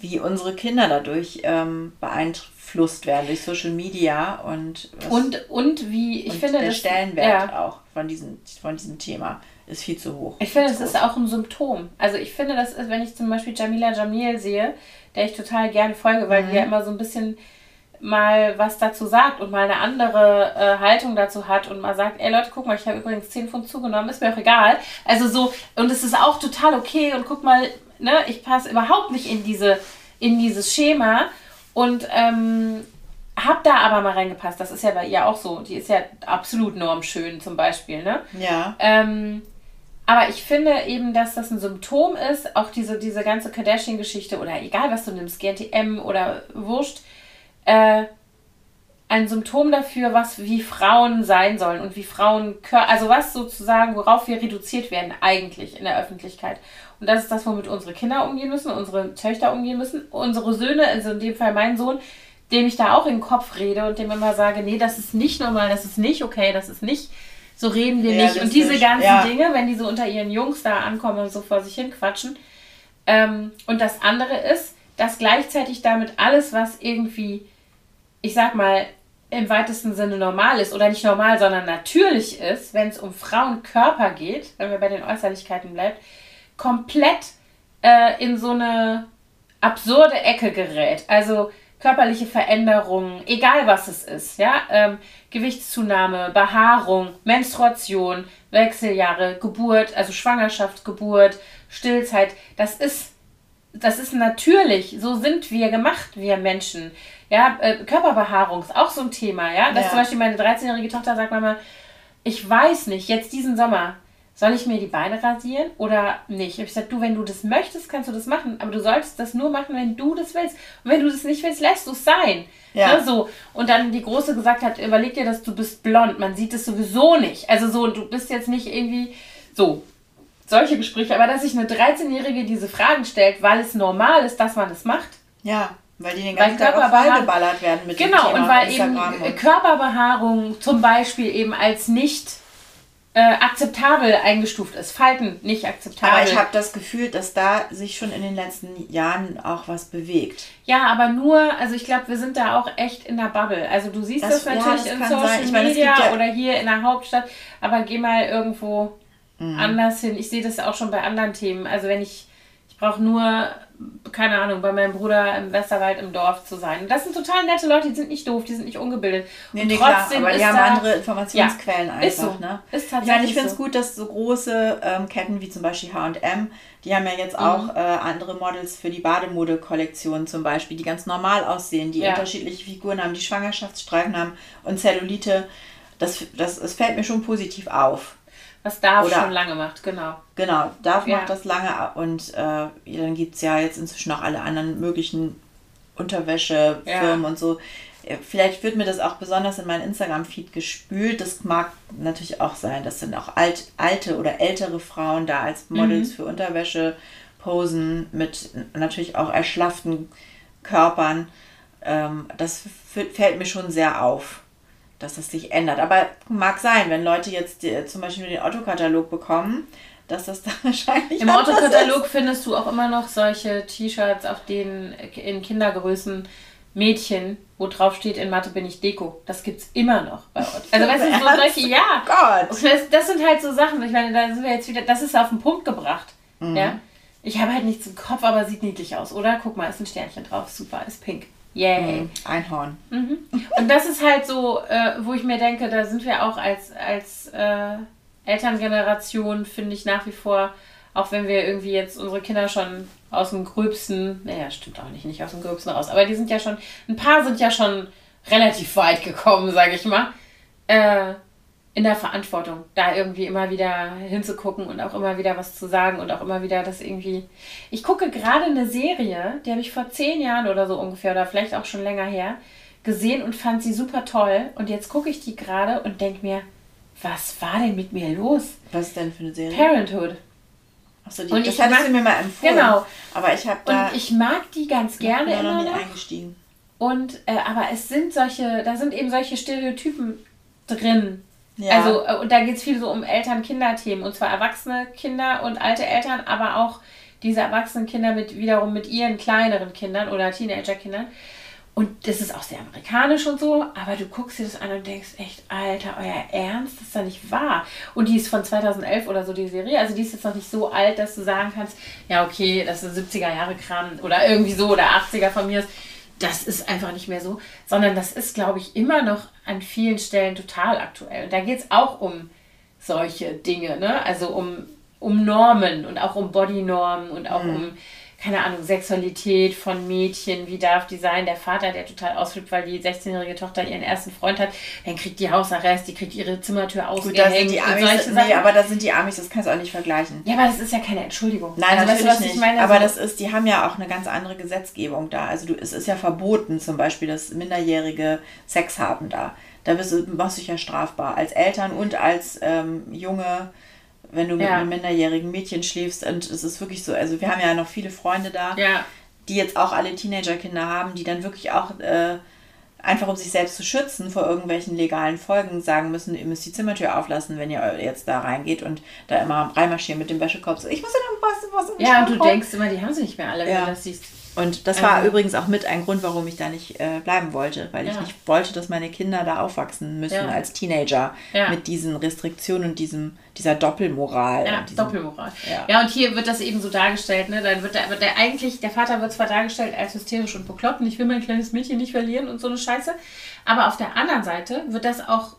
wie unsere Kinder dadurch ähm, beeinflusst werden durch Social Media und was, und und wie ich und finde der das, Stellenwert ja. auch von diesem von diesem Thema ist viel zu hoch. Ich finde, es ist auch ein Symptom. Also ich finde, das ist, wenn ich zum Beispiel Jamila Jamil sehe, der ich total gerne folge, weil mhm. die ja immer so ein bisschen mal was dazu sagt und mal eine andere äh, Haltung dazu hat und mal sagt, ey Leute, guck mal, ich habe übrigens 10 Pfund zugenommen, ist mir auch egal. Also so, und es ist auch total okay und guck mal, ne, ich passe überhaupt nicht in diese, in dieses Schema und ähm, hab da aber mal reingepasst. Das ist ja bei ihr auch so. Die ist ja absolut normschön zum Beispiel, ne? Ja. Ähm, aber ich finde eben, dass das ein Symptom ist, auch diese, diese ganze Kardashian-Geschichte oder egal was du nimmst, GNTM oder Wurscht, äh, ein Symptom dafür, was wie Frauen sein sollen und wie Frauen, also was sozusagen, worauf wir reduziert werden eigentlich in der Öffentlichkeit. Und das ist das, womit unsere Kinder umgehen müssen, unsere Töchter umgehen müssen, unsere Söhne, also in dem Fall mein Sohn, dem ich da auch in den Kopf rede und dem immer sage, nee, das ist nicht normal, das ist nicht okay, das ist nicht, so reden wir ja, nicht. Und diese ganzen ja. Dinge, wenn die so unter ihren Jungs da ankommen und so vor sich hin quatschen. Ähm, und das andere ist, dass gleichzeitig damit alles, was irgendwie ich sag mal, im weitesten Sinne normal ist oder nicht normal, sondern natürlich ist, wenn es um Frauenkörper geht, wenn wir bei den Äußerlichkeiten bleibt, komplett äh, in so eine absurde Ecke gerät. Also körperliche Veränderungen, egal was es ist, ja, ähm, Gewichtszunahme, Behaarung, Menstruation, Wechseljahre, Geburt, also Schwangerschaft, Geburt, Stillzeit, das ist, das ist natürlich, so sind wir gemacht, wir Menschen. Ja, äh, Körperbehaarung ist auch so ein Thema, ja. Dass ja. zum Beispiel meine 13-jährige Tochter sagt Mama, ich weiß nicht, jetzt diesen Sommer, soll ich mir die Beine rasieren oder nicht? Ich habe gesagt, du, wenn du das möchtest, kannst du das machen, aber du solltest das nur machen, wenn du das willst. Und wenn du das nicht willst, lässt du es sein. Ja. Ne, so. Und dann die Große gesagt hat, überleg dir, dass du bist blond, man sieht es sowieso nicht. Also so, du bist jetzt nicht irgendwie so. Solche Gespräche, aber dass sich eine 13-Jährige diese Fragen stellt, weil es normal ist, dass man es macht. Ja. Weil die den ganzen Tag auf geballert werden mit Genau, und weil Instagram eben Körperbehaarung zum Beispiel eben als nicht äh, akzeptabel eingestuft ist. Falten nicht akzeptabel. Aber ich habe das Gefühl, dass da sich schon in den letzten Jahren auch was bewegt. Ja, aber nur, also ich glaube, wir sind da auch echt in der Bubble. Also du siehst das, das natürlich ja, das in Social ich meine, Media ja oder hier in der Hauptstadt, aber geh mal irgendwo mhm. anders hin. Ich sehe das auch schon bei anderen Themen. Also wenn ich, ich brauche nur keine Ahnung, bei meinem Bruder im Westerwald im Dorf zu sein. Und das sind total nette Leute, die sind nicht doof, die sind nicht ungebildet. Nee, nee, trotzdem klar, aber die haben da, andere Informationsquellen ja, einfach. Ist so. Ne? Ist tatsächlich ich meine, ich finde es so. gut, dass so große ähm, Ketten wie zum Beispiel H&M, die haben ja jetzt mhm. auch äh, andere Models für die Bademode-Kollektion zum Beispiel, die ganz normal aussehen, die ja. unterschiedliche Figuren haben, die Schwangerschaftsstreifen haben und Zellulite. Das, das, das fällt mir schon positiv auf. Was Darf Oder, schon lange macht, genau. Genau, Darf ja. macht das lange und äh, dann gibt es ja jetzt inzwischen auch alle anderen möglichen Unterwäschefirmen ja. und so. Vielleicht wird mir das auch besonders in meinen Instagram-Feed gespült. Das mag natürlich auch sein. Das sind auch alt, alte oder ältere Frauen da als Models mhm. für Unterwäsche posen mit natürlich auch erschlafften Körpern. Ähm, das fällt mir schon sehr auf dass das sich ändert. Aber mag sein, wenn Leute jetzt die, zum Beispiel den Otto-Katalog bekommen, dass das da wahrscheinlich. Im Otto-Katalog findest du auch immer noch solche T-Shirts, auf denen in Kindergrößen Mädchen, wo drauf steht, in Mathe bin ich Deko. Das gibt's immer noch bei Otto. Also weißt du, so solche, ja. Gott. Das, das, sind halt so Sachen, ich meine, da sind wir jetzt wieder, das ist auf den Punkt gebracht. Mhm. Ja. Ich habe halt nichts im Kopf, aber sieht niedlich aus, oder? Guck mal, ist ein Sternchen drauf, super, ist pink. Yay. Mhm. Einhorn. Mhm. Und das ist halt so, äh, wo ich mir denke, da sind wir auch als, als äh, Elterngeneration, finde ich nach wie vor, auch wenn wir irgendwie jetzt unsere Kinder schon aus dem Gröbsten, naja, stimmt auch nicht, nicht aus dem Gröbsten raus, aber die sind ja schon, ein paar sind ja schon relativ weit gekommen, sage ich mal. Äh, in der Verantwortung, da irgendwie immer wieder hinzugucken und auch immer wieder was zu sagen und auch immer wieder das irgendwie. Ich gucke gerade eine Serie, die habe ich vor zehn Jahren oder so ungefähr oder vielleicht auch schon länger her gesehen und fand sie super toll. Und jetzt gucke ich die gerade und denke mir, was war denn mit mir los? Was ist denn für eine Serie? Parenthood. Achso, die, und das hattest mag, du mir mal empfohlen. Genau. Aber ich habe da. Und ich mag die ganz gerne immer noch. Nicht eingestiegen. Und äh, aber es sind solche, da sind eben solche Stereotypen drin, ja. Also, äh, und da geht es viel so um Eltern-Kinder-Themen. Und zwar erwachsene Kinder und alte Eltern, aber auch diese erwachsenen Kinder mit wiederum mit ihren kleineren Kindern oder Teenager-Kindern. Und das ist auch sehr amerikanisch und so, aber du guckst dir das an und denkst, echt, Alter, euer Ernst, das ist doch nicht wahr. Und die ist von 2011 oder so, die Serie. Also die ist jetzt noch nicht so alt, dass du sagen kannst, ja, okay, das ist 70er Jahre Kram oder irgendwie so oder 80er von mir ist das ist einfach nicht mehr so, sondern das ist, glaube ich, immer noch an vielen Stellen total aktuell. Und da geht es auch um solche Dinge, ne? also um, um Normen und auch um Bodynormen und auch mhm. um keine Ahnung, Sexualität von Mädchen, wie darf die sein? Der Vater, der total ausflippt, weil die 16-jährige Tochter ihren ersten Freund hat, dann kriegt die Hausarrest, die kriegt ihre Zimmertür ausgehängt. Gut, da sind die Amis, nee, aber da sind die Amis, das kannst du auch nicht vergleichen. Ja, aber das ist ja keine Entschuldigung. Nein, also, natürlich weißt du, nicht. Meine, aber so das ist, die haben ja auch eine ganz andere Gesetzgebung da. Also du, es ist ja verboten, zum Beispiel, dass Minderjährige Sex haben da. Da bist du, machst du dich ja strafbar als Eltern und als ähm, junge wenn du mit ja. einem minderjährigen Mädchen schläfst. Und es ist wirklich so, also wir haben ja noch viele Freunde da, ja. die jetzt auch alle Teenagerkinder haben, die dann wirklich auch äh, einfach um sich selbst zu schützen vor irgendwelchen legalen Folgen sagen müssen, ihr müsst die Zimmertür auflassen, wenn ihr jetzt da reingeht und da immer reinmarschieren mit dem Wäschekorb. So, ich muss ja noch was, was Ja, und du denkst immer, die haben sie nicht mehr alle, wenn ja. du das siehst. Und das war also, übrigens auch mit ein Grund, warum ich da nicht äh, bleiben wollte, weil ja. ich nicht wollte, dass meine Kinder da aufwachsen müssen ja. als Teenager ja. mit diesen Restriktionen und diesem, dieser Doppelmoral. Ja, diesem, Doppelmoral. Ja. und hier wird das eben so dargestellt, ne? Dann wird der, wird der eigentlich, der Vater wird zwar dargestellt als hysterisch und bekloppt und ich will mein kleines Mädchen nicht verlieren und so eine Scheiße, aber auf der anderen Seite wird das auch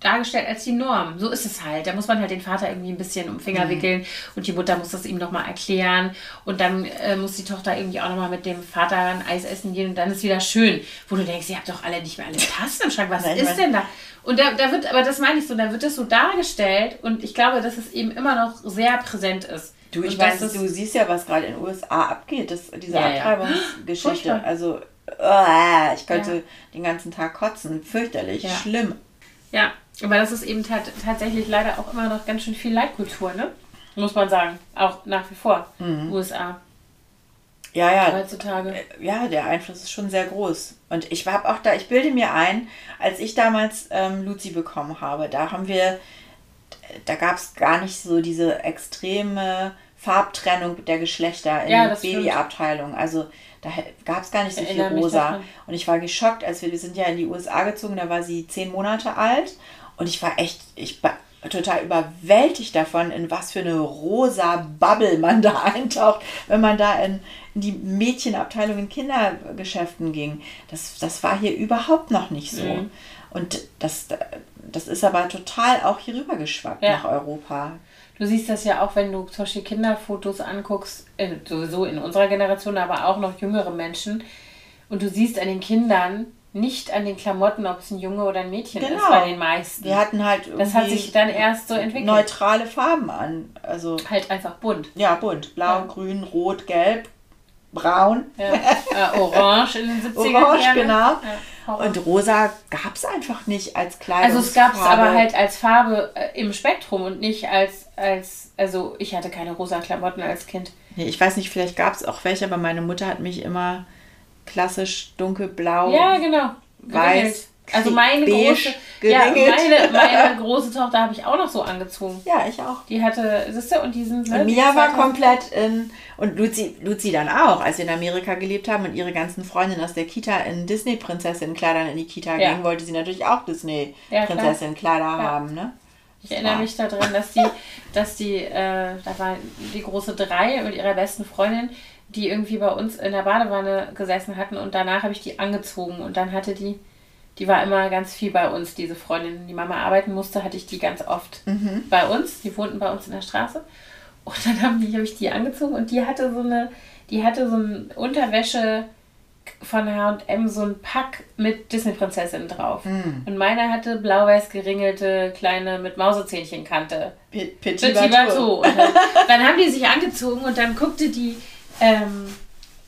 dargestellt als die Norm. So ist es halt. Da muss man halt den Vater irgendwie ein bisschen um den Finger mhm. wickeln und die Mutter muss das ihm nochmal erklären und dann äh, muss die Tochter irgendwie auch nochmal mit dem Vater ein Eis essen gehen und dann ist wieder schön, wo du denkst, ihr habt doch alle nicht mehr alle Tassen im Schrank, was Nein, ist denn da? Und da, da wird, aber das meine ich so, da wird das so dargestellt und ich glaube, dass es eben immer noch sehr präsent ist. Du, ich weiß, du siehst ja, was gerade in den USA abgeht, das, diese ja, Abtreibungsgeschichte. Ja. Also, oh, ich könnte ja. den ganzen Tag kotzen. Fürchterlich, schlimm. Ja, aber das ist eben tatsächlich leider auch immer noch ganz schön viel Leitkultur, ne? Muss man sagen. Auch nach wie vor. Mhm. USA. Ja, ja. Heutzutage. Äh, ja, der Einfluss ist schon sehr groß. Und ich habe auch da, ich bilde mir ein, als ich damals ähm, Luzi bekommen habe, da haben wir, da gab es gar nicht so diese extreme Farbtrennung der Geschlechter in Ja, der. Babyabteilung. Also da gab es gar nicht so viel rosa. Und ich war geschockt, als wir, wir sind ja in die USA gezogen, da war sie zehn Monate alt. Und ich war echt, ich war total überwältigt davon, in was für eine rosa Bubble man da eintaucht, wenn man da in, in die Mädchenabteilung in Kindergeschäften ging. Das, das war hier überhaupt noch nicht so. Mhm. Und das, das ist aber total auch hier rüber geschwappt Ja. nach Europa. Du siehst das ja auch, wenn du zum Beispiel Kinderfotos anguckst, sowieso in unserer Generation, aber auch noch jüngere Menschen. Und du siehst an den Kindern, nicht an den Klamotten, ob es ein Junge oder ein Mädchen ist, Genau. bei den meisten. Wir hatten halt das hat irgendwie sich dann erst so entwickelt. neutrale Farben an. Also Halt einfach bunt. ja, bunt. Blau, Ja. grün, rot, gelb, braun. Ja. äh, orange in den 70ern. Orange, gerne. genau. Ja. Und rosa gab es einfach nicht als Kleidung. also es gab es aber halt als Farbe äh, im Spektrum und nicht als, als, also ich hatte keine rosa Klamotten als Kind. Nee, ich weiß nicht, vielleicht gab es auch welche, aber meine Mutter hat mich immer klassisch dunkelblau. Ja, genau. weiß. Also meine große, ja, meine, meine große Tochter habe ich auch noch so angezogen. Ja, ich auch. Die hatte, siehst du, und diesen. Und Mia war komplett in, und Luzi, Luzi dann auch, als wir in Amerika gelebt haben und ihre ganzen Freundinnen aus der Kita in Disney-Prinzessin-Kleidern in die Kita Ja. gingen, wollte sie natürlich auch Ja. Disney-Prinzessin-Kleider haben, ne? Ich erinnere mich daran, dass die, dass die, äh, da war die große Drei mit ihrer besten Freundin, die irgendwie bei uns in der Badewanne gesessen hatten und danach habe ich die angezogen und dann hatte die, die war immer ganz viel bei uns, diese Freundin. Die Mama arbeiten musste, hatte ich die ganz oft bei uns. Die wohnten bei uns in der Straße. Und dann haben die, habe ich die angezogen und die hatte so eine, die hatte so ein Unterwäsche von H&M so ein Pack mit Disney-Prinzessin drauf. Und meine hatte blau-weiß geringelte, kleine mit Mausezähnchenkante. Petit Bateau. Dann, dann haben die sich angezogen und dann guckte die, ähm,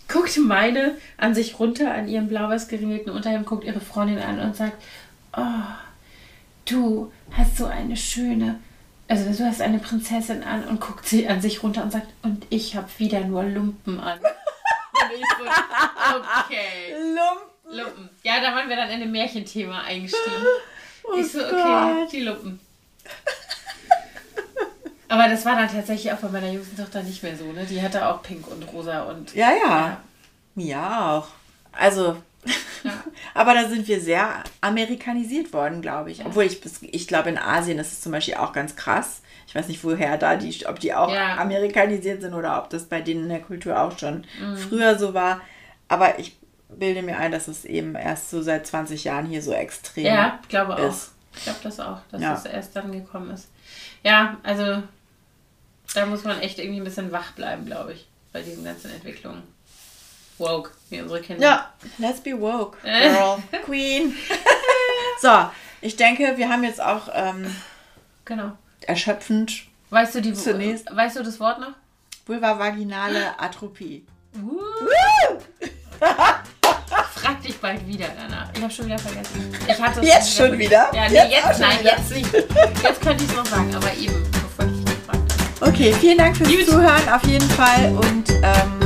guckte meine an sich runter, an ihrem blau-weiß geringelten Unterhemd, guckt ihre Freundin an und sagt, oh, du hast so eine schöne, also du hast eine Prinzessin an und guckt sie an sich runter und sagt, und ich habe wieder nur Lumpen an. Und ich so, okay. Lumpen. Lumpen. Ja, da waren wir dann in ein Märchenthema eingestiegen. ich so, okay, Oh Gott. die Lumpen. Aber das war dann tatsächlich auch bei meiner jüngsten Tochter nicht mehr so, ne? Die hatte auch pink und rosa und. Ja, ja. Ja. Mia auch. Also, Ja. aber da sind wir sehr amerikanisiert worden, glaube ich. Obwohl ich, ich glaube, in Asien ist es zum Beispiel auch ganz krass. Ich weiß nicht, woher da die, ob die auch Ja. amerikanisiert sind oder ob das bei denen in der Kultur auch schon Mhm. früher so war. Aber ich bilde mir ein, dass es eben erst so seit 20 Jahren hier so extrem Ja, ich glaube auch. ist. Ich glaube das auch, dass Ja. das erst dann gekommen ist. Ja, also da muss man echt irgendwie ein bisschen wach bleiben, glaube ich, bei diesen ganzen Entwicklungen. Woke, wie unsere Kinder. Ja, let's be woke, Äh. girl, queen. so, ich denke, wir haben jetzt auch ähm, Genau. erschöpfend Weißt du die Zunächst- Weißt du das Wort noch? vulvavaginale Atropie. Frag dich bald wieder danach. Ich habe schon wieder vergessen. Ich hatte es Jetzt schon wieder? Ja, nee, Jetzt jetzt, nein, wieder? jetzt nicht. Jetzt könnte ich es noch sagen, aber eben, Okay, vielen Dank fürs Zuhören auf jeden Fall und ähm,